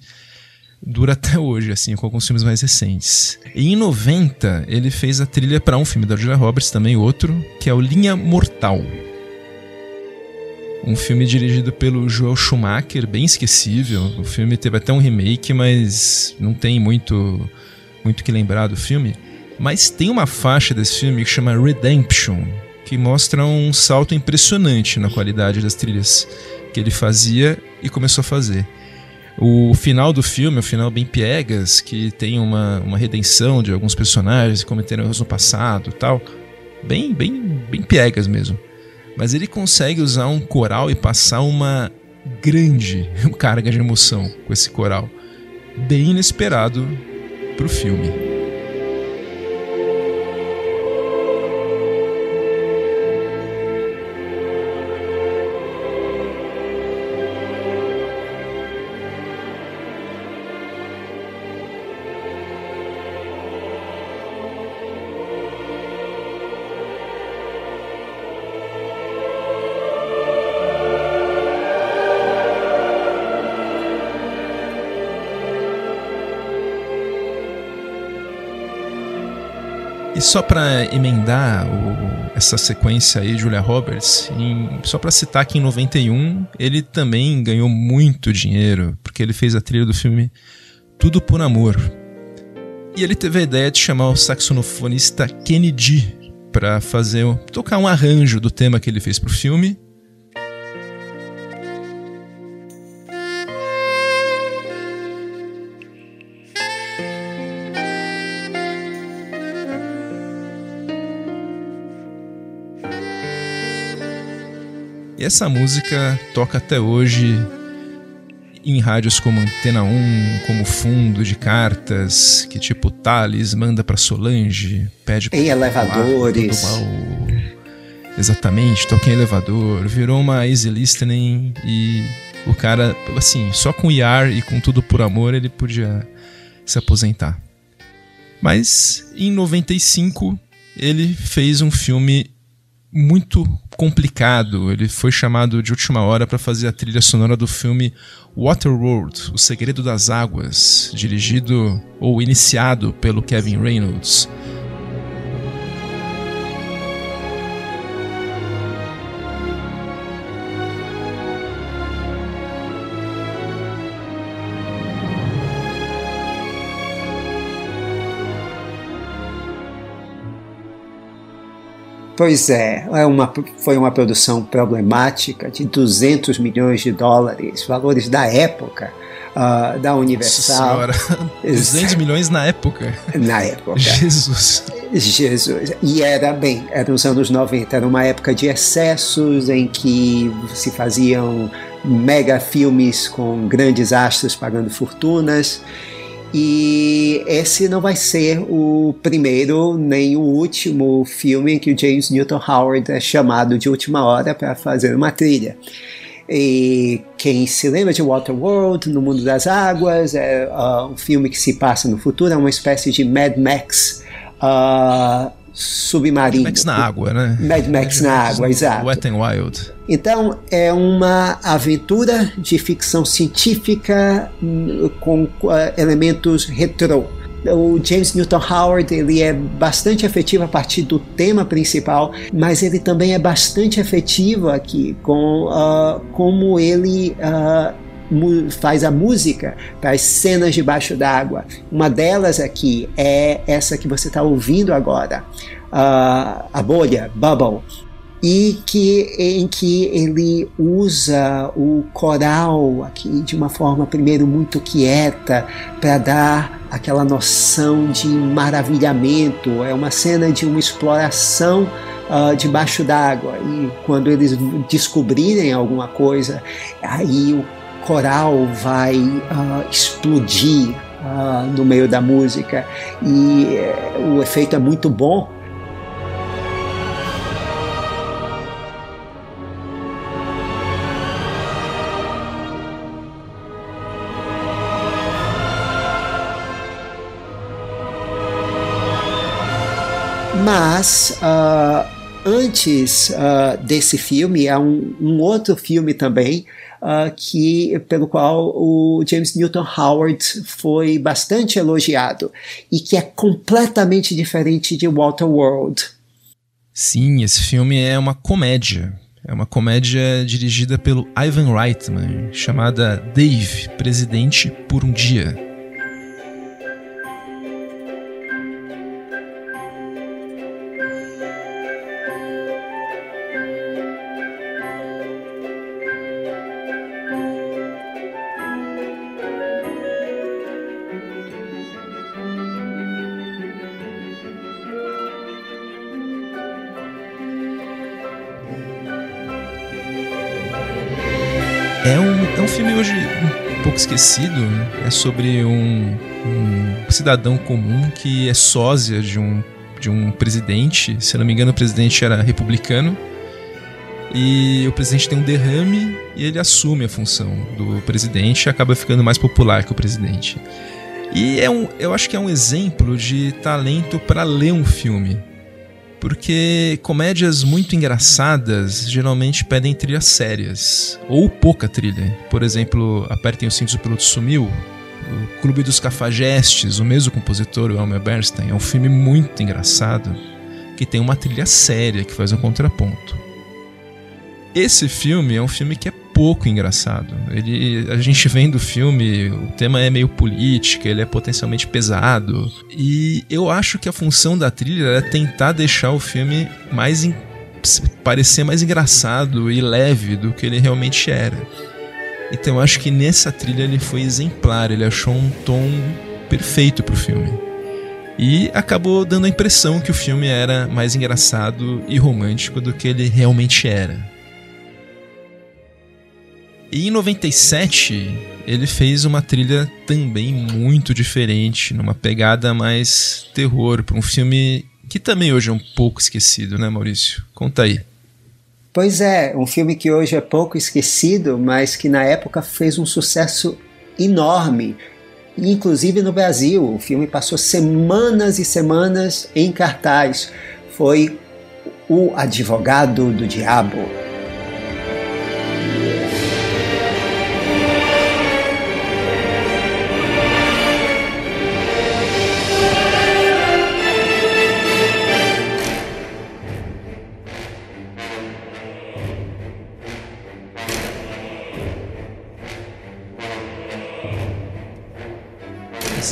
dura até hoje, assim, com alguns filmes mais recentes. E em 90, ele fez a trilha para um filme da Julia Roberts, também outro, que é o Linha Mortal. Um filme dirigido pelo Joel Schumacher, bem esquecível. O filme teve até um remake, mas não tem muito muito que lembrar do filme. Mas tem uma faixa desse filme que chama Redemption, que mostra um salto impressionante na qualidade das trilhas que ele fazia e começou a fazer. O final do filme, o final bem piegas, que tem uma, uma redenção de alguns personagens que cometeram erros no passado tal. Bem, bem, bem piegas mesmo. Mas ele consegue usar um coral e passar uma grande carga de emoção com esse coral. Bem inesperado pro filme. E só para emendar o, essa sequência aí, Julia Roberts, em, só para citar que em 91 ele também ganhou muito dinheiro, porque ele fez a trilha do filme Tudo por Amor. E ele teve a ideia de chamar o saxofonista Kennedy para fazer tocar um arranjo do tema que ele fez pro filme E essa música toca até hoje em rádios como Antena 1, como fundo de cartas, que tipo Thales manda para Solange, pede Em elevadores. Exatamente, toca em elevador. Virou uma easy listening e o cara, assim, só com IAR e com tudo por amor ele podia se aposentar. Mas em 95 ele fez um filme muito complicado. Ele foi chamado de última hora para fazer a trilha sonora do filme Waterworld, O Segredo das Águas, dirigido ou iniciado pelo Kevin Reynolds. Pois é, é uma, foi uma produção problemática de 200 milhões de dólares, valores da época. Uh, da Universal. Nossa senhora, 200 milhões na época. Na época. Jesus. Jesus. E era, bem, era nos anos 90, era uma época de excessos em que se faziam mega filmes com grandes astros pagando fortunas. E esse não vai ser o primeiro nem o último filme que o James Newton Howard é chamado de última hora para fazer uma trilha. E quem se lembra de Waterworld, No Mundo das Águas, é uh, um filme que se passa no futuro, é uma espécie de Mad Max uh, submarino. Mad Max na água, né? Mad Max na água, exato. Wet and Wild. Então, é uma aventura de ficção científica hum, com elementos retrô. O James Newton Howard ele é bastante afetivo a partir do tema principal, mas ele também é bastante afetivo aqui com uh, como ele uh, faz a música para as cenas debaixo d'água. Uma delas aqui é essa que você está ouvindo agora, uh, a bolha, Bubble, e que em que ele usa o coral aqui de uma forma primeiro muito quieta para dar aquela noção de maravilhamento. É uma cena de uma exploração uh, debaixo d'água e quando eles descobrirem alguma coisa, aí o coral vai uh, explodir uh, no meio da música e uh, o efeito é muito bom. Mas uh, antes desse filme há um, um outro filme também uh, que, pelo qual o James Newton Howard foi bastante elogiado e que é completamente diferente de Walter World. Sim, esse filme é uma comédia. É uma comédia dirigida pelo Ivan Reitman, chamada Dave, Presidente por um Dia. Esquecido é sobre um, um cidadão comum que é sósia de um, de um presidente. Se não me engano, o presidente era republicano. E o presidente tem um derrame e ele assume a função do presidente e acaba ficando mais popular que o presidente. E é um, eu acho que é um exemplo de talento para ler um filme. Porque comédias muito engraçadas geralmente pedem trilhas sérias, ou pouca trilha. Por exemplo, Apertem os Cintos, o Piloto Sumiu, O Clube dos Cafajestes, o mesmo compositor, o Elmer Bernstein, é um filme muito engraçado que tem uma trilha séria que faz um contraponto. Esse filme é um filme que é pouco engraçado. Ele, a gente vendo o filme, o tema é meio política, ele é potencialmente pesado. E eu acho que a função da trilha é tentar deixar o filme mais parecer mais engraçado e leve do que ele realmente era. Então eu acho que nessa trilha ele foi exemplar, ele achou um tom perfeito pro filme. E acabou dando a impressão que o filme era mais engraçado e romântico do que ele realmente era. E em 97, ele fez uma trilha também muito diferente, numa pegada mais terror, para um filme que também hoje é um pouco esquecido, né, Maurício? Conta aí. Pois é, um filme que hoje é pouco esquecido, mas que na época fez um sucesso enorme. Inclusive no Brasil, o filme passou semanas e semanas em cartaz. Foi O Advogado do Diabo.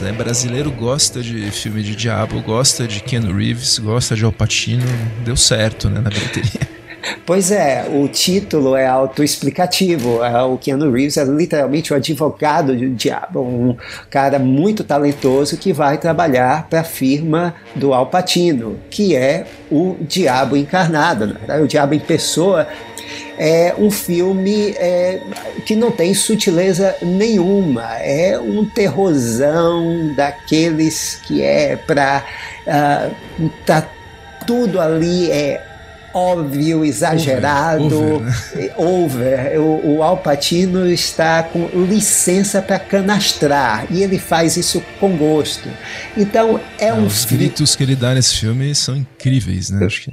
Né? Brasileiro gosta de filme de diabo, gosta de Keanu Reeves, gosta de Al Pacino. Deu certo, né, na bilheteria. Pois é, o título é autoexplicativo. É, o Keanu Reeves é literalmente o advogado do diabo, um cara muito talentoso que vai trabalhar para a firma do Al Pacino, que é o diabo encarnado, né? o diabo em pessoa é um filme é, que não tem sutileza nenhuma, é um terrorzão daqueles que é para uh, tá tudo ali é óbvio, exagerado, over. Over. O, o Alpatino está com licença para canastrar e ele faz isso com gosto. Então é, um. Os gritos que ele dá nesse filme são incríveis, né? Acho que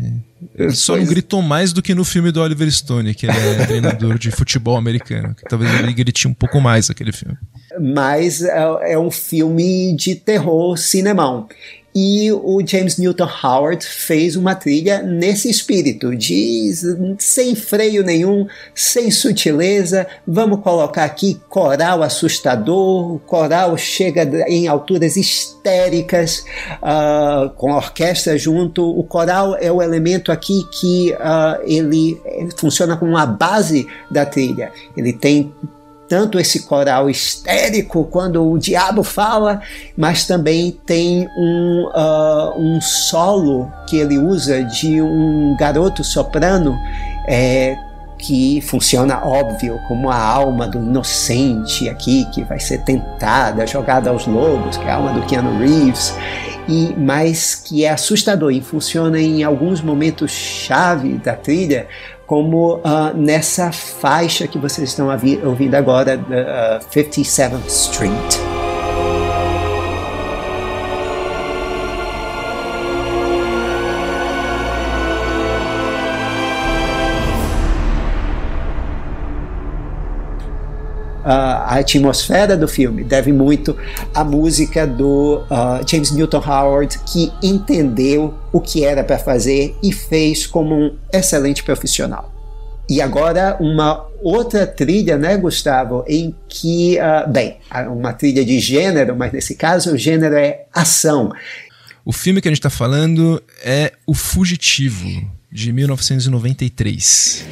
ele só não gritou mais do que no filme do Oliver Stone, que ele é treinador de futebol americano. Que talvez ele grite um pouco mais aquele filme. Mas é, é um filme de terror cinemão. E o James Newton Howard fez uma trilha nesse espírito, de sem freio nenhum, sem sutileza. Vamos colocar aqui coral assustador, coral chega em alturas histéricas, uh, com a orquestra junto. O coral é o elemento aqui que uh, ele, funciona como uma base da trilha. Ele tem tanto esse coral histérico quando o diabo fala, mas também tem um, uh, um solo que ele usa de um garoto soprano é, que funciona óbvio como a alma do inocente aqui que vai ser tentada, jogada aos lobos, que é a alma do Keanu Reeves, e mas que é assustador e funciona em alguns momentos chave da trilha como uh, nessa faixa que vocês estão ouvindo agora, uh, 57th Street. A atmosfera do filme deve muito à música do uh, James Newton Howard, que entendeu o que era para fazer e fez como um excelente profissional. E agora uma outra trilha, né, Gustavo, em que, uh, bem, uma trilha de gênero, mas nesse caso o gênero é ação. O filme que a gente está falando é O Fugitivo, de 1993.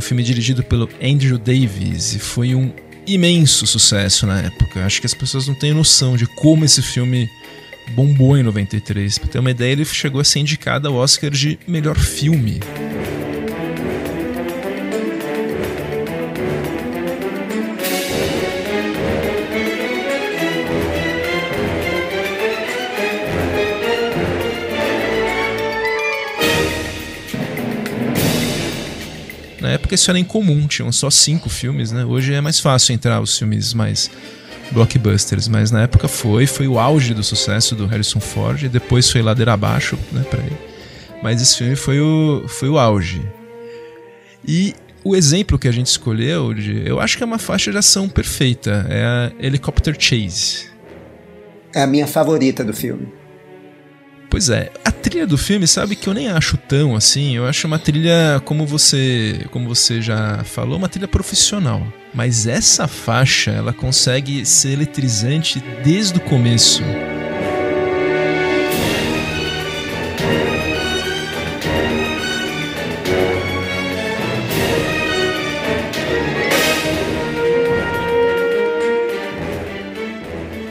Um filme dirigido pelo Andrew Davis e foi um imenso sucesso na época. Acho que as pessoas não têm noção de como esse filme bombou em 93. Pra ter uma ideia, ele chegou a ser indicado ao Oscar de melhor filme. Época isso era incomum, tinham só cinco filmes, né? Hoje é mais fácil entrar os filmes mais blockbusters, mas na época foi, foi o auge do sucesso do Harrison Ford, e depois foi ladeira abaixo, né, para ele. Mas esse filme foi o, foi o auge. E o exemplo que a gente escolheu, de, eu acho que é uma faixa de ação perfeita. É a Helicopter Chase. É a minha favorita do filme. Pois é, a trilha do filme, sabe que eu nem acho tão assim. Eu acho uma trilha, como você, como você já falou, uma trilha profissional. Mas essa faixa, ela consegue ser eletrizante desde o começo.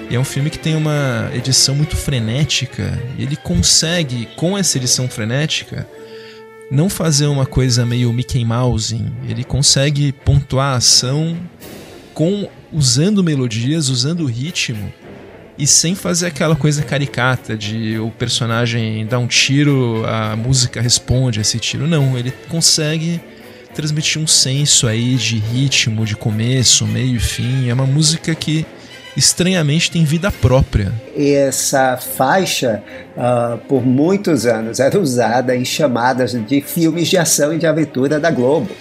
E é um filme que tem uma edição muito frenética. E ele consegue, com essa edição frenética, não fazer uma coisa meio Mickey Mouse. Ele consegue pontuar a ação com usando melodias, usando ritmo e sem fazer aquela coisa caricata de o personagem dar um tiro, a música responde a esse tiro. Não, ele consegue transmitir um senso aí de ritmo, de começo, meio e fim. É uma música que estranhamente tem vida própria. Essa faixa, uh, por muitos anos, era usada em chamadas de filmes de ação e de aventura da Globo.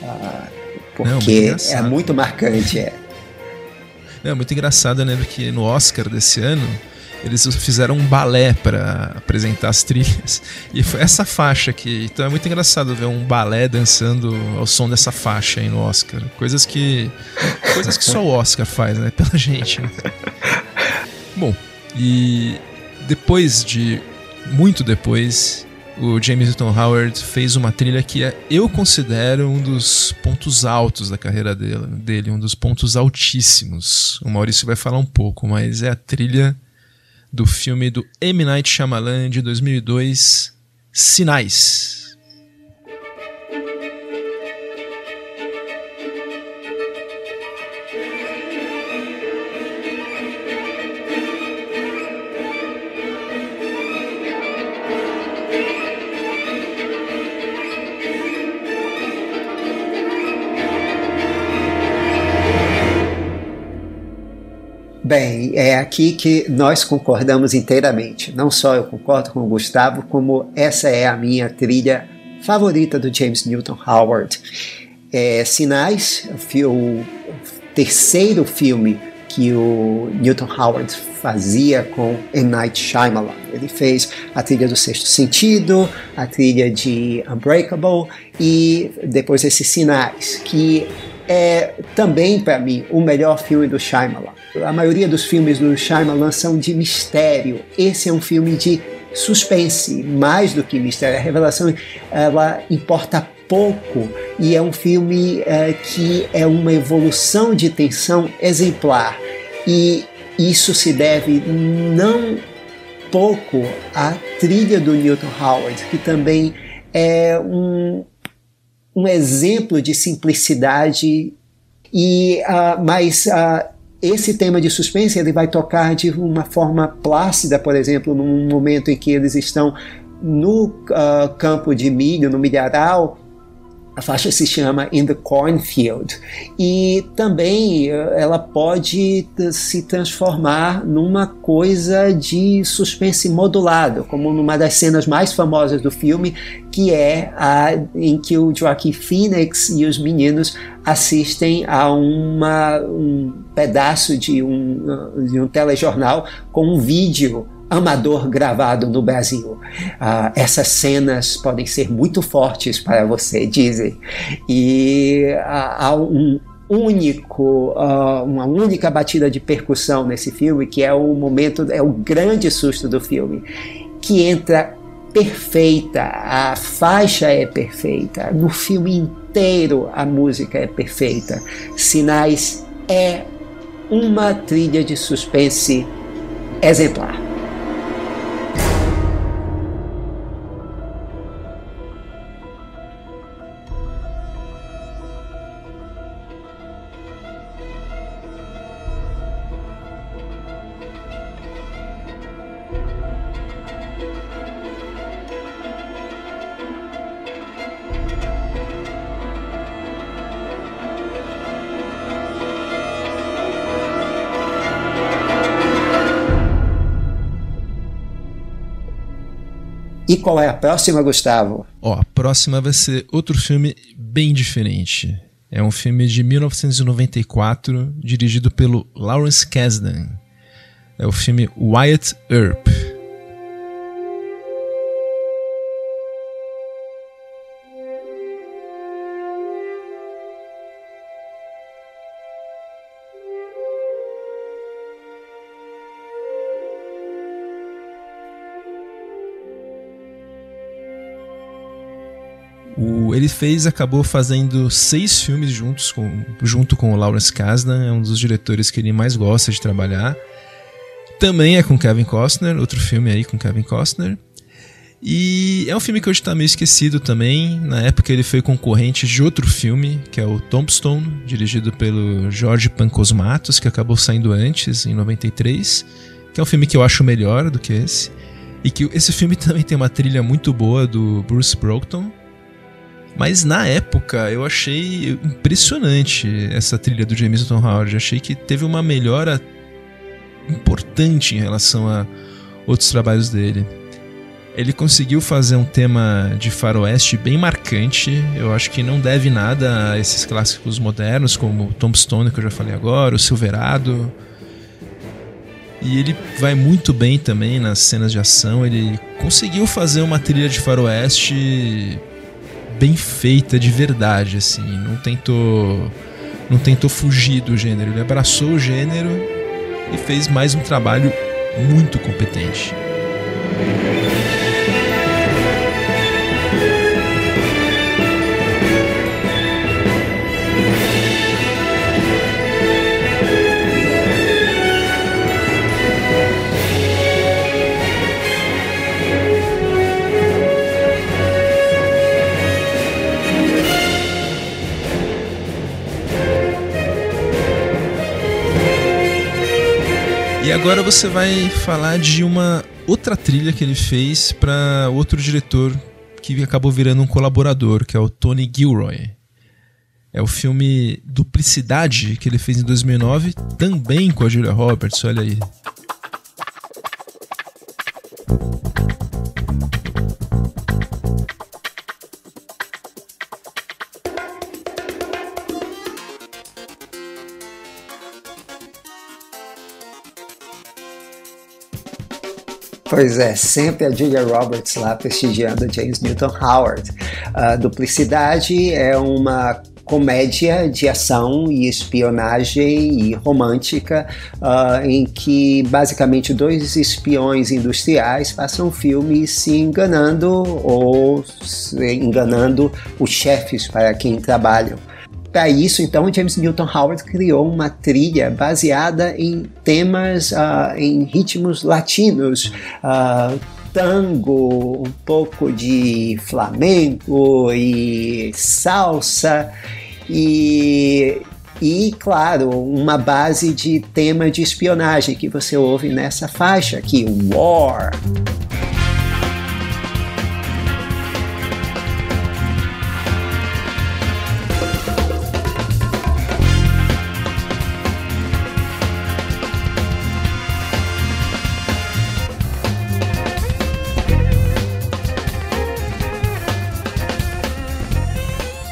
Uh, porque Não, é muito marcante. É. É muito engraçado, eu lembro que no Oscar desse ano eles fizeram um balé para apresentar as trilhas. E foi essa faixa aqui. Então é muito engraçado ver um balé dançando ao som dessa faixa aí no Oscar. Coisas que. Coisas que só o Oscar faz, né? Pela gente. Né? Bom, e depois de. Muito depois, o James Newton Howard fez uma trilha que é, eu considero um dos pontos altos da carreira dele, dele, um dos pontos altíssimos. O Maurício vai falar um pouco, mas é a trilha do filme do M. Night Shyamalan de 2002, Sinais. Bem, é aqui que nós concordamos inteiramente. Não só eu concordo com o Gustavo, como essa é a minha trilha favorita do James Newton Howard. É, Sinais, o terceiro filme que o Newton Howard fazia com M. Night Shyamalan. Ele fez a trilha do Sexto Sentido, a trilha de Unbreakable e depois esses Sinais, que é também para mim o melhor filme do Shyamalan. A maioria dos filmes do Shyamalan são de mistério. Esse é um filme de suspense, mais do que mistério. A revelação ela importa pouco e é um filme é, que é uma evolução de tensão exemplar. E isso se deve não pouco à trilha do Newton Howard, que também é um, um exemplo de simplicidade e uh, mas uh, esse tema de suspense ele vai tocar de uma forma plácida, por exemplo, num momento em que eles estão no uh, campo de milho, no milharal, a faixa se chama In the Cornfield e também eh, ela pode se transformar numa coisa de suspense modulado, como numa das cenas mais famosas do filme, que é a em que o Joaquin Phoenix e os meninos assistem a uma, um pedaço de um, de um telejornal com um vídeo amador gravado no Brasil. Uh, essas cenas podem ser muito fortes para você, dizem. E uh, há um único, uh, uma única batida de percussão nesse filme, que é o momento, é o grande susto do filme, que entra perfeita, a faixa é perfeita, no filme inteiro a música é perfeita. Sinais é uma trilha de suspense exemplar. E qual é a próxima, Gustavo? Ó, a próxima vai ser outro filme bem diferente. É um filme de 1994, dirigido pelo Lawrence Kasdan. É o filme Wyatt Earp. Ele fez, acabou fazendo seis filmes juntos com, junto com o Lawrence Kasdan, é um dos diretores que ele mais gosta de trabalhar. Também é com Kevin Costner, outro filme aí com Kevin Costner. E é um filme que hoje está meio esquecido também. Na época ele foi concorrente de outro filme, que é o Tombstone, dirigido pelo Jorge Pancosmatos, que acabou saindo antes, em 93. Que é um filme que eu acho melhor do que esse. E que esse filme também tem uma trilha muito boa do Bruce Brockton, mas na época eu achei impressionante essa trilha do James Newton Howard. Achei que teve uma melhora importante em relação a outros trabalhos dele. Ele conseguiu fazer um tema de faroeste bem marcante. Eu acho que não deve nada a esses clássicos modernos, como Tombstone, que eu já falei agora, o Silverado. E ele vai muito bem também nas cenas de ação. Ele conseguiu fazer uma trilha de faroeste bem feita de verdade, assim. Não tentou, não tentou fugir do gênero. Ele abraçou o gênero e fez mais um trabalho muito competente. E agora você vai falar de uma outra trilha que ele fez para outro diretor que acabou virando um colaborador, que é o Tony Gilroy. É o filme Duplicidade que ele fez em 2009, também com a Julia Roberts, olha aí. Pois é, sempre a Julia Roberts lá prestigiando James Newton Howard. Uh, Duplicidade é uma comédia de ação e espionagem e romântica, uh, em que basicamente dois espiões industriais passam filmes se enganando ou se enganando os chefes para quem trabalham. Para isso, então, James Newton Howard criou uma trilha baseada em temas, uh, em ritmos latinos, uh, tango, um pouco de flamenco e salsa e e, claro, uma base de tema de espionagem que você ouve nessa faixa aqui, War.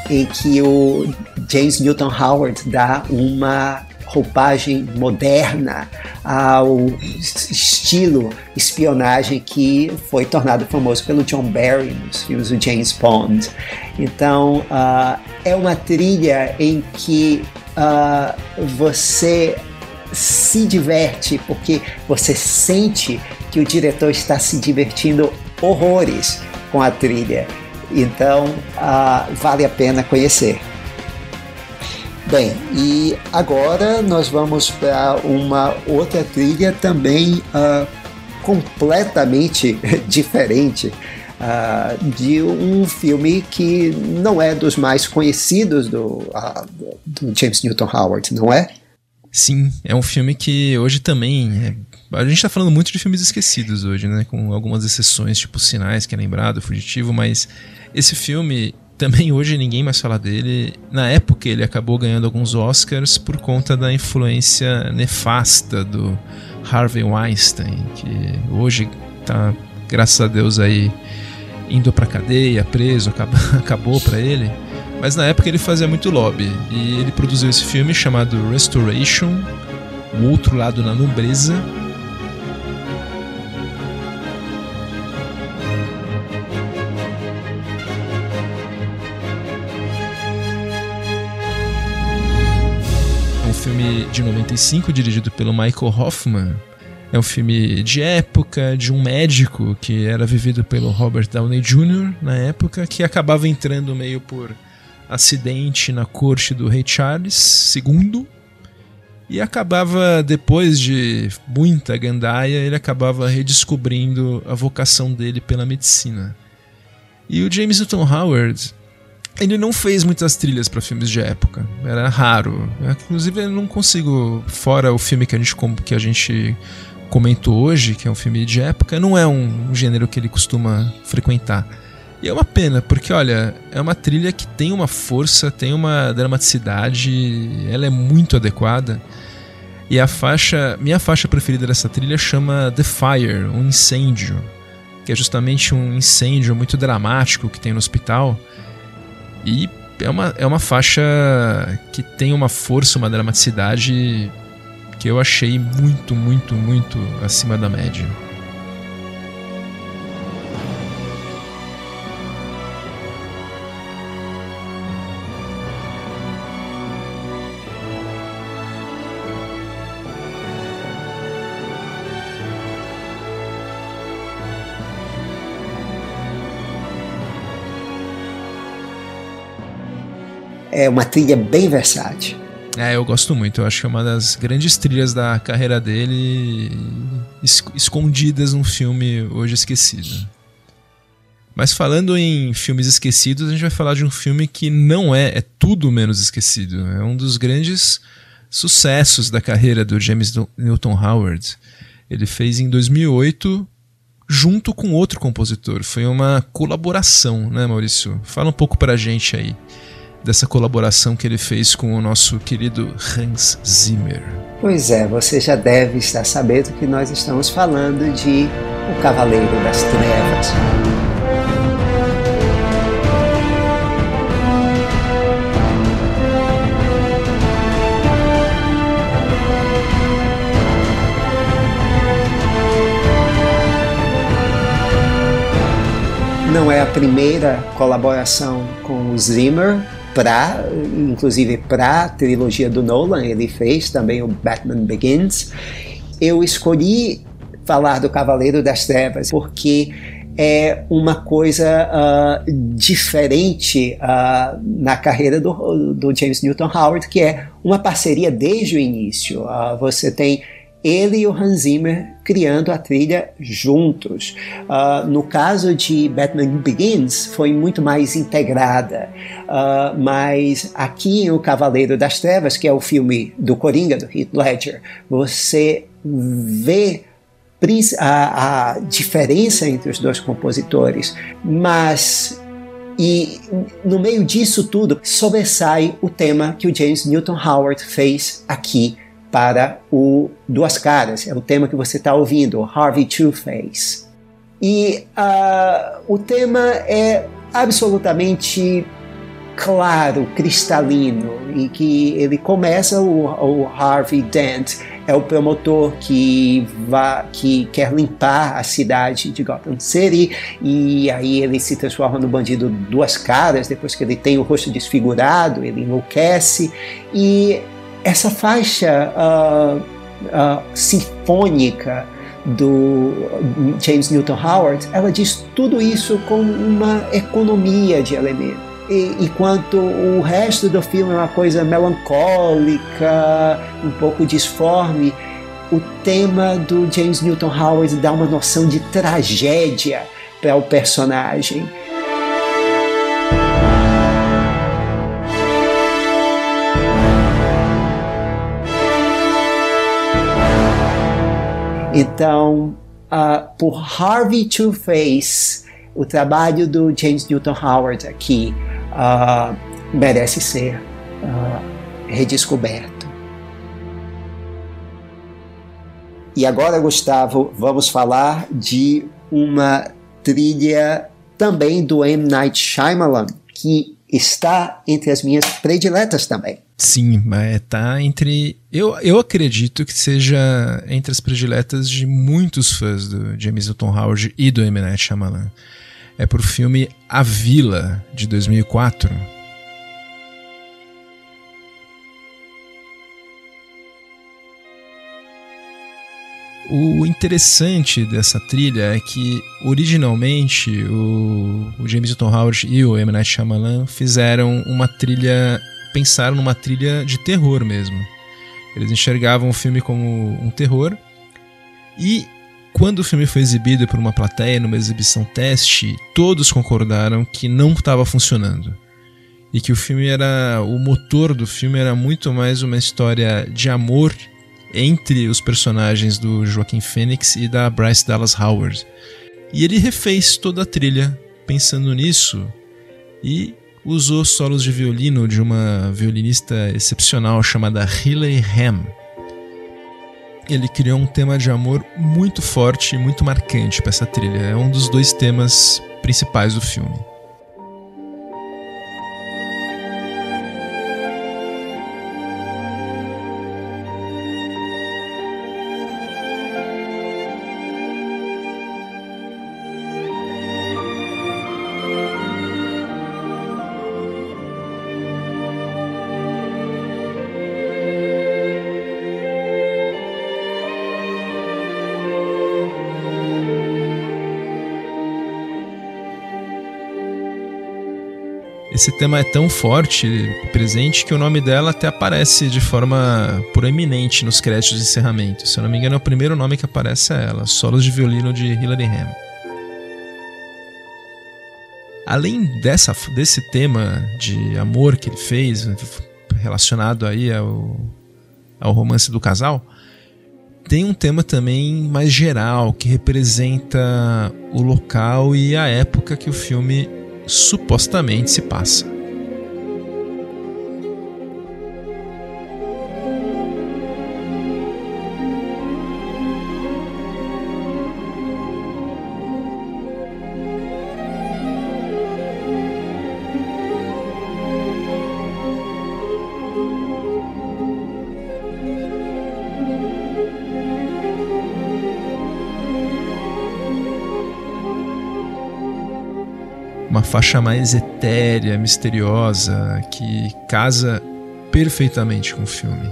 Em que o James Newton Howard dá uma roupagem moderna ao estilo espionagem que foi tornado famoso pelo John Barry nos filmes do James Bond. Então, uh, é uma trilha em que uh, você se diverte porque você sente que o diretor está se divertindo horrores com a trilha. Então, uh, vale a pena conhecer. Bem, e agora nós vamos para uma outra trilha também uh, completamente diferente. Uh, de um filme que não é dos mais conhecidos do, uh, do James Newton Howard, não é? Sim, é um filme que hoje também. É... A gente está falando muito de filmes esquecidos hoje, né? Com algumas exceções, tipo Sinais, que é lembrado, Fugitivo, mas esse filme também hoje ninguém mais fala dele. Na época ele acabou ganhando alguns Oscars por conta da influência nefasta do Harvey Weinstein, que hoje tá, graças a Deus aí indo pra cadeia, preso, acabou para ele. Mas na época ele fazia muito lobby e ele produziu esse filme chamado Restoration, O Outro Lado na Nobreza. De 95 dirigido pelo Michael Hoffman. É um filme de época, de um médico que era vivido pelo Robert Downey Jr. na época, que acabava entrando meio por acidente na corte do rei Charles II e acabava, depois de muita gandaia, ele acabava redescobrindo a vocação dele pela medicina. E o James Newton Howard, ele não fez muitas trilhas para filmes de época, era raro. Inclusive, eu não consigo, fora o filme que a gente, que a gente comentou hoje, que é um filme de época, não é um, um gênero que ele costuma frequentar. E é uma pena, porque olha, é uma trilha que tem uma força, tem uma dramaticidade, ela é muito adequada. E a faixa, minha faixa preferida dessa trilha chama The Fire, um incêndio, que é justamente um incêndio muito dramático que tem no hospital. E é uma, é uma faixa que tem uma força, uma dramaticidade que eu achei muito, muito, muito acima da média. É uma trilha bem versátil. É, eu gosto muito. Eu acho que é uma das grandes trilhas da carreira dele, es escondidas num filme hoje esquecido. Mas falando em filmes esquecidos, a gente vai falar de um filme que não é, é tudo menos esquecido. É um dos grandes sucessos da carreira do James Newton Howard. Ele fez em 2008 junto com outro compositor. Foi uma colaboração, né, Maurício? Fala um pouco pra gente aí dessa colaboração que ele fez com o nosso querido Hans Zimmer. Pois é, você já deve estar sabendo que nós estamos falando de O Cavaleiro das Trevas. Não é a primeira colaboração com o Zimmer, para, inclusive para a trilogia do Nolan, ele fez também o Batman Begins. Eu escolhi falar do Cavaleiro das Trevas porque é uma coisa uh, diferente uh, na carreira do, do, James Newton Howard, que é uma parceria desde o início. Uh, você tem ele e o Hans Zimmer criando a trilha juntos. Uh, no caso de Batman Begins, foi muito mais integrada, uh, mas aqui em O Cavaleiro das Trevas, que é o filme do Coringa, do Heath Ledger, você vê a, a diferença entre os dois compositores, mas e no meio disso tudo sobressai o tema que o James Newton Howard fez aqui para o Duas Caras, é o tema que você está ouvindo, Harvey Two-Face. E uh, o tema é absolutamente claro, cristalino, e que ele começa, o, o Harvey Dent é o promotor que, vá, que quer limpar a cidade de Gotham City, e aí ele se transforma no bandido duas caras, depois que ele tem o rosto desfigurado, ele enlouquece, e essa faixa uh, uh, sinfônica do James Newton Howard, ela diz tudo isso com uma economia de elementos. E, enquanto o resto do filme é uma coisa melancólica, um pouco disforme, o tema do James Newton Howard dá uma noção de tragédia para o personagem. Então, uh, por Harvey Two-Face, o trabalho do James Newton Howard aqui uh, merece ser uh, redescoberto. E agora, Gustavo, vamos falar de uma trilha também do M. Night Shyamalan, que está entre as minhas prediletas também. Sim, mas tá entre. Eu, eu acredito que seja entre as prediletas de muitos fãs do James Newton Howard e do M. Night Shyamalan. É pro filme A Vila, de 2004 O interessante dessa trilha é que originalmente o, o James Newton Howard e o M. Night Shyamalan fizeram uma trilha, pensaram numa trilha de terror mesmo. Eles enxergavam o filme como um terror e quando o filme foi exibido por uma plateia numa exibição teste, todos concordaram que não estava funcionando e que o filme era o motor do filme era muito mais uma história de amor entre os personagens do Joaquim Phoenix e da Bryce Dallas Howard. E ele refez toda a trilha pensando nisso e usou solos de violino de uma violinista excepcional chamada Hilary Ham. Ele criou um tema de amor muito forte e muito marcante para essa trilha. É um dos dois temas principais do filme. Esse tema é tão forte presente que o nome dela até aparece de forma proeminente nos créditos de encerramento. Se eu não me engano, é o primeiro nome que aparece é ela, Solos de Violino de Hilary Ham. Além dessa, desse tema de amor que ele fez, relacionado aí ao, ao romance do casal, tem um tema também mais geral que representa o local e a época que o filme supostamente se passa. Uma faixa mais etérea, misteriosa, que casa perfeitamente com o filme.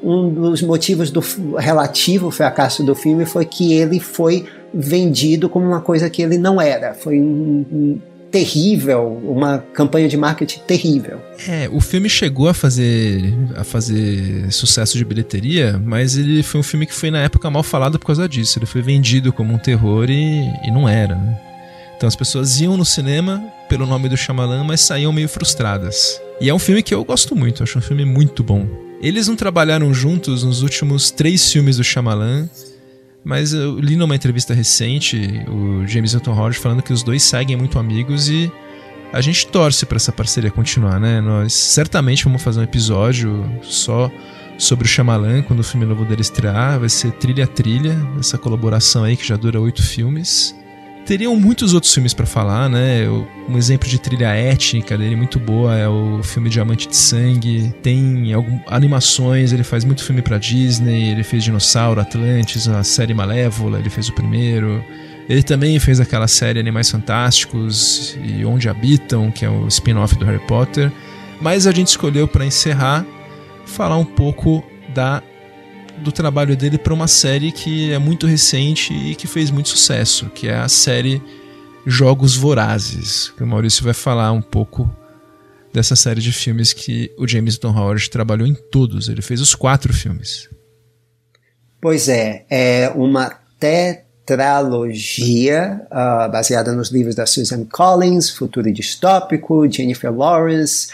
Um dos motivos do relativo fracasso do filme foi que ele foi vendido como uma coisa que ele não era. Foi um, um terrível, uma campanha de marketing terrível. É, o filme chegou a fazer a fazer sucesso de bilheteria, mas ele foi um filme que foi na época mal falado por causa disso. Ele foi vendido como um terror e, e não era. Né? Então as pessoas iam no cinema pelo nome do Shyamalan, mas saíam meio frustradas. E é um filme que eu gosto muito, acho um filme muito bom. Eles não trabalharam juntos nos últimos três filmes do Shyamalan, mas eu li numa entrevista recente o James Newton Howard falando que os dois seguem muito amigos e a gente torce para essa parceria continuar, né? Nós certamente vamos fazer um episódio só sobre o Shyamalan quando o filme novo dele estrear, vai ser trilha a trilha, essa colaboração aí que já dura oito filmes teriam muitos outros filmes para falar, né? Um exemplo de trilha étnica dele muito boa é o filme Diamante de Sangue. Tem algumas animações, ele faz muito filme para Disney, ele fez Dinossauro, Atlantis, a série Malévola, ele fez o primeiro. Ele também fez aquela série Animais Fantásticos e Onde Habitam, que é o spin-off do Harry Potter. Mas a gente escolheu para encerrar falar um pouco da do trabalho dele para uma série que é muito recente e que fez muito sucesso, que é a série Jogos Vorazes, que o Maurício vai falar um pouco dessa série de filmes que o James Don Howard trabalhou em todos. Ele fez os quatro filmes. Pois é, é uma até tetralogia uh, baseada nos livros da Susan Collins, Futuro Distópico, Jennifer Lawrence.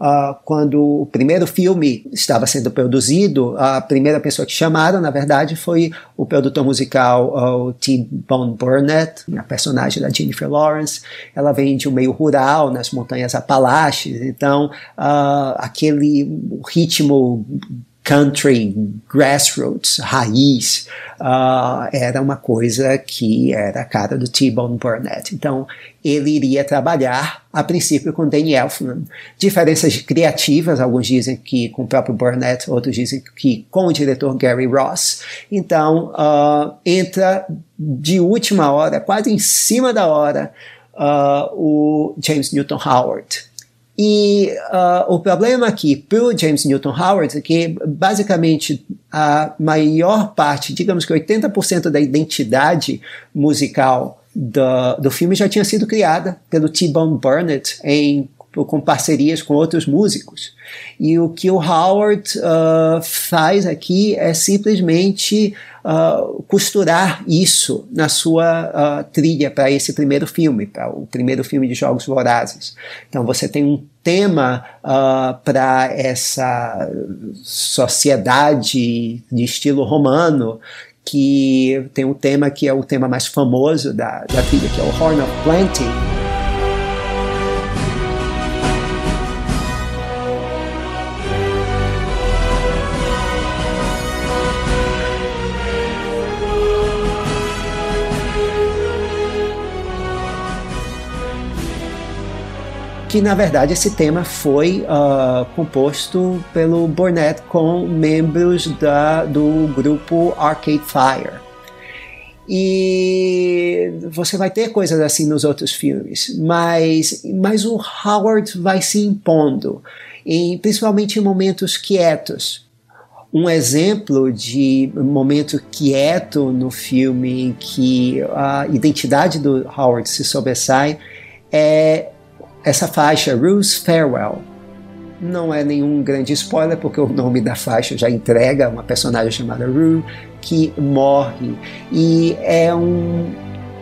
Uh, quando o primeiro filme estava sendo produzido, a primeira pessoa que chamaram, na verdade, foi o produtor musical uh, o Tim Bone Burnett, a personagem da Jennifer Lawrence. Ela vem de um meio rural, nas montanhas Apalaches, então aquele ritmo country, grassroots, raiz, uh, era uma coisa que era a cara do T-Bone Burnett. Então, ele iria trabalhar, a princípio, com Danny Elfman. Diferenças criativas, alguns dizem que com o próprio Burnett, outros dizem que com o diretor Gary Ross. Então, uh, entra de última hora, quase em cima da hora, uh, o James Newton Howard e uh, o problema aqui para o James Newton Howard é que basicamente a maior parte, digamos que 80% da identidade musical do, do filme já tinha sido criada pelo T-Bone Burnett em com parcerias com outros músicos. E o que o Howard uh, faz aqui é simplesmente uh, costurar isso na sua uh, trilha para esse primeiro filme, para o primeiro filme de Jogos Vorazes. Então você tem um tema para essa sociedade de estilo romano que tem um tema que é o tema mais famoso da, da trilha, que é o Horn of Plenty. Que na verdade esse tema foi uh, composto pelo Burnett com membros da, do grupo Arcade Fire. E você vai ter coisas assim nos outros filmes, mas, mas o Howard vai se impondo, em, principalmente em momentos quietos. Um exemplo de momento quieto no filme em que a identidade do Howard se sobressai é essa faixa, Rue's Farewell, não é nenhum grande spoiler, porque o nome da faixa já entrega uma personagem chamada Rue que morre. E é, um,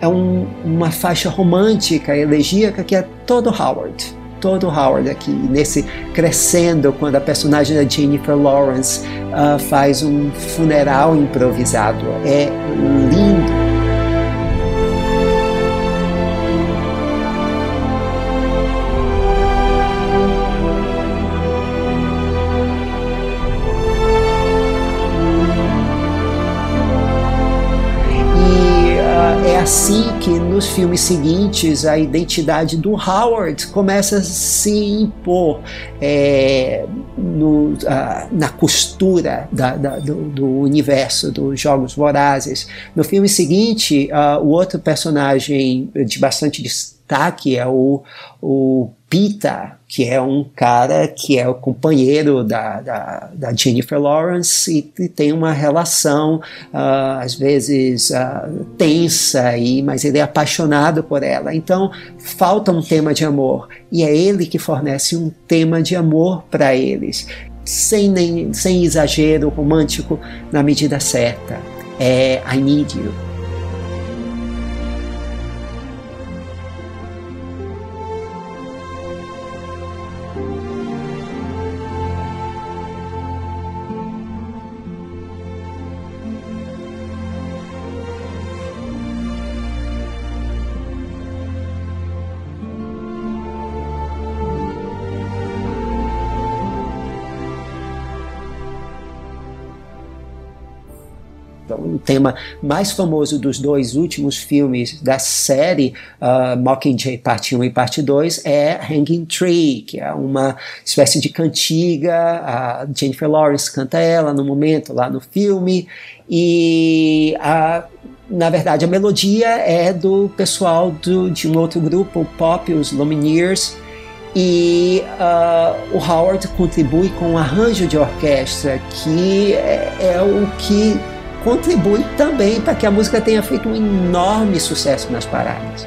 é um, uma faixa romântica, elegíaca, que é todo Howard. Todo Howard aqui, nesse crescendo, quando a personagem da Jennifer Lawrence uh, faz um funeral improvisado. É lindo. Assim que nos filmes seguintes a identidade do Howard começa a se impor é, no, na costura da, da, do, do, universo dos Jogos Vorazes. No filme seguinte, uh, o outro personagem de bastante destaque é o, o Pita, que é um cara que é o companheiro da, da, da Jennifer Lawrence e, tem uma relação uh, às vezes uh, tensa, e, mas ele é apaixonado por ela. Então falta um tema de amor e é ele que fornece um tema de amor para eles, sem, nem, sem exagero romântico na medida certa. É I Need You. Tema mais famoso dos dois últimos filmes da série uh, Mockingjay Parte 1 e Parte 2 é Hanging Tree, que é uma espécie de cantiga, a Jennifer Lawrence canta ela no momento lá no filme, e a na verdade, a melodia é do pessoal do, de um outro grupo, o Pop, os Lumineers, e uh, o Howard contribui com um arranjo de orquestra que é, é o que contribui também para que a música tenha feito um enorme sucesso nas paradas.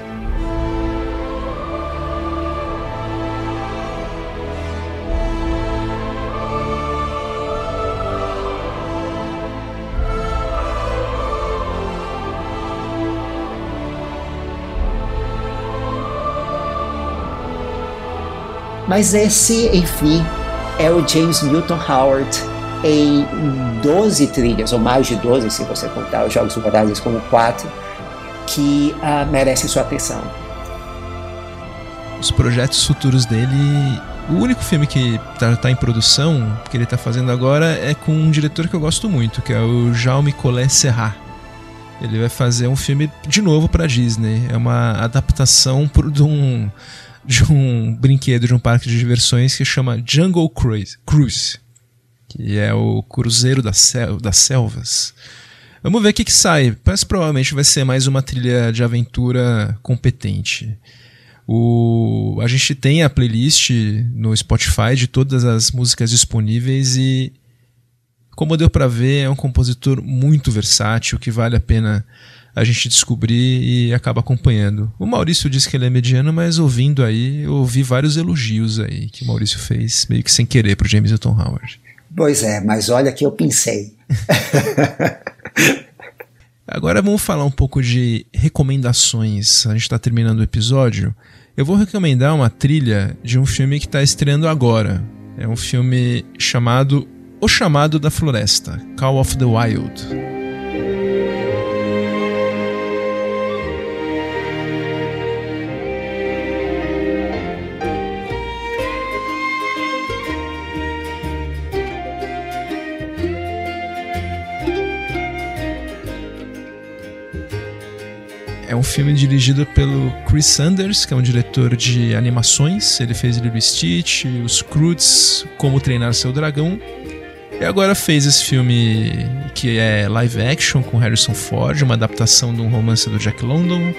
Mas esse, enfim, é o James Newton Howard em 12 trilhas, ou mais de 12 se você contar os Jogos Vorazes como 4, que uh, sua atenção. Os projetos futuros dele O único filme que tá, tá, em produção, que ele tá fazendo agora, é com um diretor que eu gosto muito, que é o Jaume Collet Serrat. Ele vai fazer um filme de novo para Disney. É uma adaptação por, de, um, de um brinquedo de um parque de diversões que chama Jungle Cruise, Cruise que é o Cruzeiro das, Sel das Selvas. Vamos ver o que, que sai, mas provavelmente vai ser mais uma trilha de aventura competente. O, a gente tem a playlist no Spotify de todas as músicas disponíveis e, como deu para ver, é um compositor muito versátil que vale a pena a gente descobrir e acaba acompanhando. O Maurício disse que ele é mediano, mas ouvindo aí, eu ouvi vários elogios aí que o Maurício fez, meio que sem querer, pro James Newton Howard. Pois é, mas olha que eu pensei. Agora vamos falar um pouco de recomendações. A gente está terminando o episódio eu vou recomendar uma trilha de um filme que está estreando agora. É um filme chamado O Chamado da Floresta Call of the Wild. Um filme dirigido pelo Chris Sanders, que é um diretor de animações. Ele fez Lilo Stitch, Os Croods, Como Treinar Seu Dragão. E agora fez esse filme que é live action com Harrison Ford, uma adaptação de um romance do Jack London,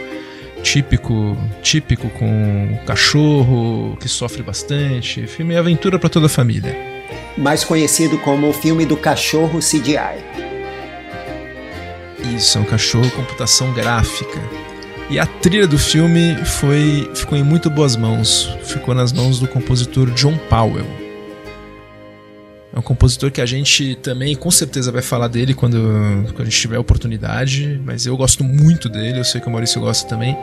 típico, típico com um cachorro que sofre bastante. Filme aventura para toda a família. Mais conhecido como o filme do cachorro CGI. Isso, é um cachorro computação gráfica. E a trilha do filme foi ficou em muito boas mãos. Ficou nas mãos do compositor John Powell. É um compositor que a gente também com certeza vai falar dele quando, quando a gente tiver oportunidade, mas eu gosto muito dele, eu sei que o Maurício gosta também.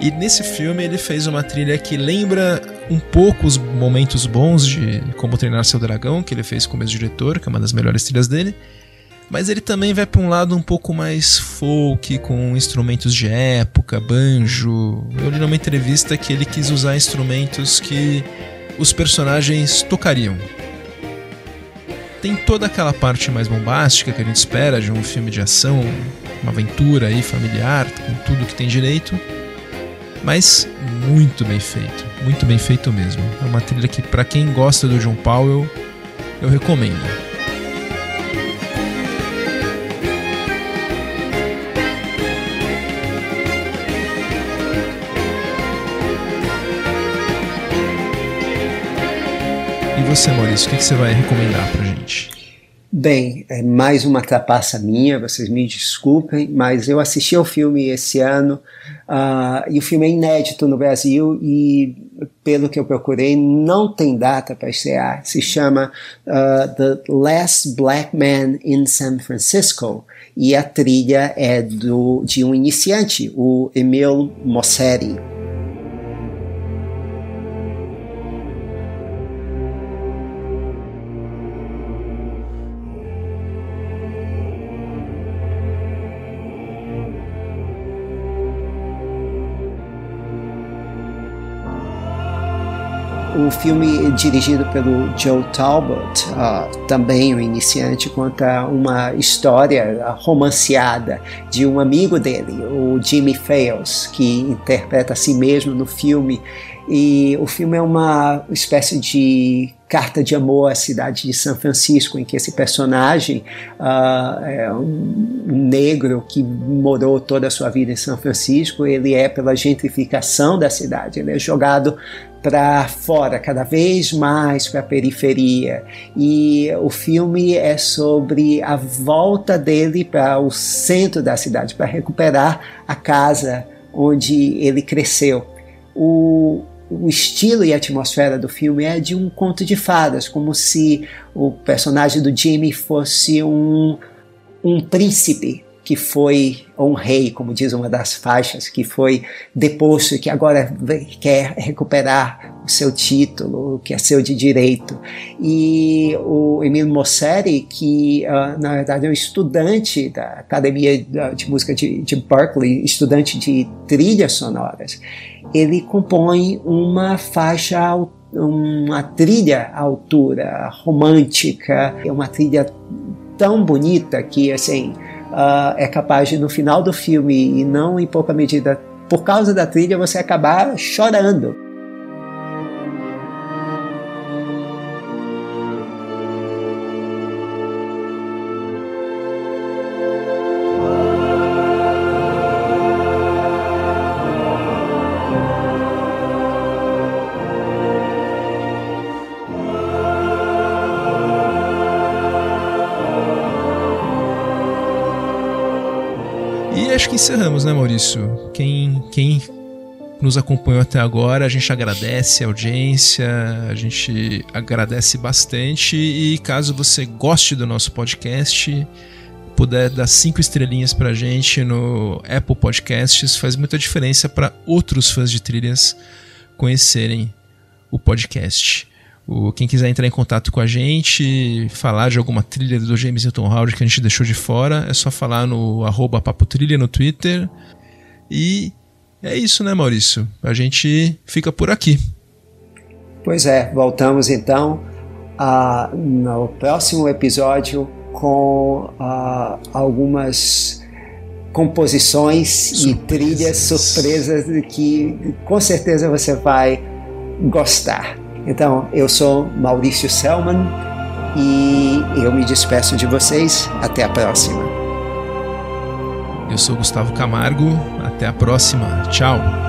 E nesse filme ele fez uma trilha que lembra um pouco os momentos bons de Como Treinar Seu Dragão, que ele fez como ex-diretor, que é uma das melhores trilhas dele. Mas ele também vai para um lado um pouco mais folk, com instrumentos de época, banjo. Eu li numa entrevista que ele quis usar instrumentos que os personagens tocariam. Tem toda aquela parte mais bombástica que a gente espera de um filme de ação, uma aventura aí familiar, com tudo que tem direito, mas muito bem feito, muito bem feito mesmo. É uma trilha que para quem gosta do John Powell, eu recomendo. Você, Maurício, o que, que você vai recomendar pra gente? Bem, é mais uma trapaça minha, vocês me desculpem, mas eu assisti ao filme esse ano uh, e o filme é inédito no Brasil e, pelo que eu procurei, não tem data para estrear. Se chama uh, The Last Black Man in San Francisco e a trilha é do, de um iniciante, o Emil Mosseri. O filme dirigido pelo Joe Talbot, uh, também um iniciante, conta uma história romanceada de um amigo dele, o Jimmy Fails, que interpreta a si mesmo no filme. E o filme é uma espécie de carta de amor à cidade de São Francisco, em que esse personagem uh, é um negro que morou toda a sua vida em São Francisco, ele é pela gentrificação da cidade, ele é jogado para fora, cada vez mais para a periferia. E o filme é sobre a volta dele para o centro da cidade, para recuperar a casa onde ele cresceu. O, o estilo e a atmosfera do filme é de um conto de fadas, como se o personagem do Jimmy fosse um, um príncipe que foi, um rei, como diz uma das faixas, que foi deposto e que agora quer recuperar o seu título, que é seu de direito. E o Emile Mosseri, que uh, na verdade é um estudante da Academia de Música de, de Berkeley, estudante de trilhas sonoras, ele compõe uma faixa uma trilha à altura, romântica, é uma trilha tão bonita que assim uh, é capaz de no final do filme e não em pouca medida por causa da trilha você acabar chorando. Encerramos, né, Maurício? Quem, quem nos acompanhou até agora, a gente agradece a audiência, a gente agradece bastante e caso você goste do nosso podcast, puder dar cinco estrelinhas pra gente no Apple Podcasts, faz muita diferença para outros fãs de trilhas conhecerem o podcast. O, quem quiser entrar em contato com a gente, falar de alguma trilha do James Newton Howard que a gente deixou de fora, é só falar no arroba papotrilha no Twitter. E é isso, né, Maurício? A gente fica por aqui. Pois é, voltamos então uh, no próximo episódio com uh, algumas composições surpresas. e trilhas surpresas que com certeza você vai gostar. Então, eu sou Maurício Selman e eu me despeço de vocês. Até a próxima. Eu sou Gustavo Camargo. Até a próxima. Tchau.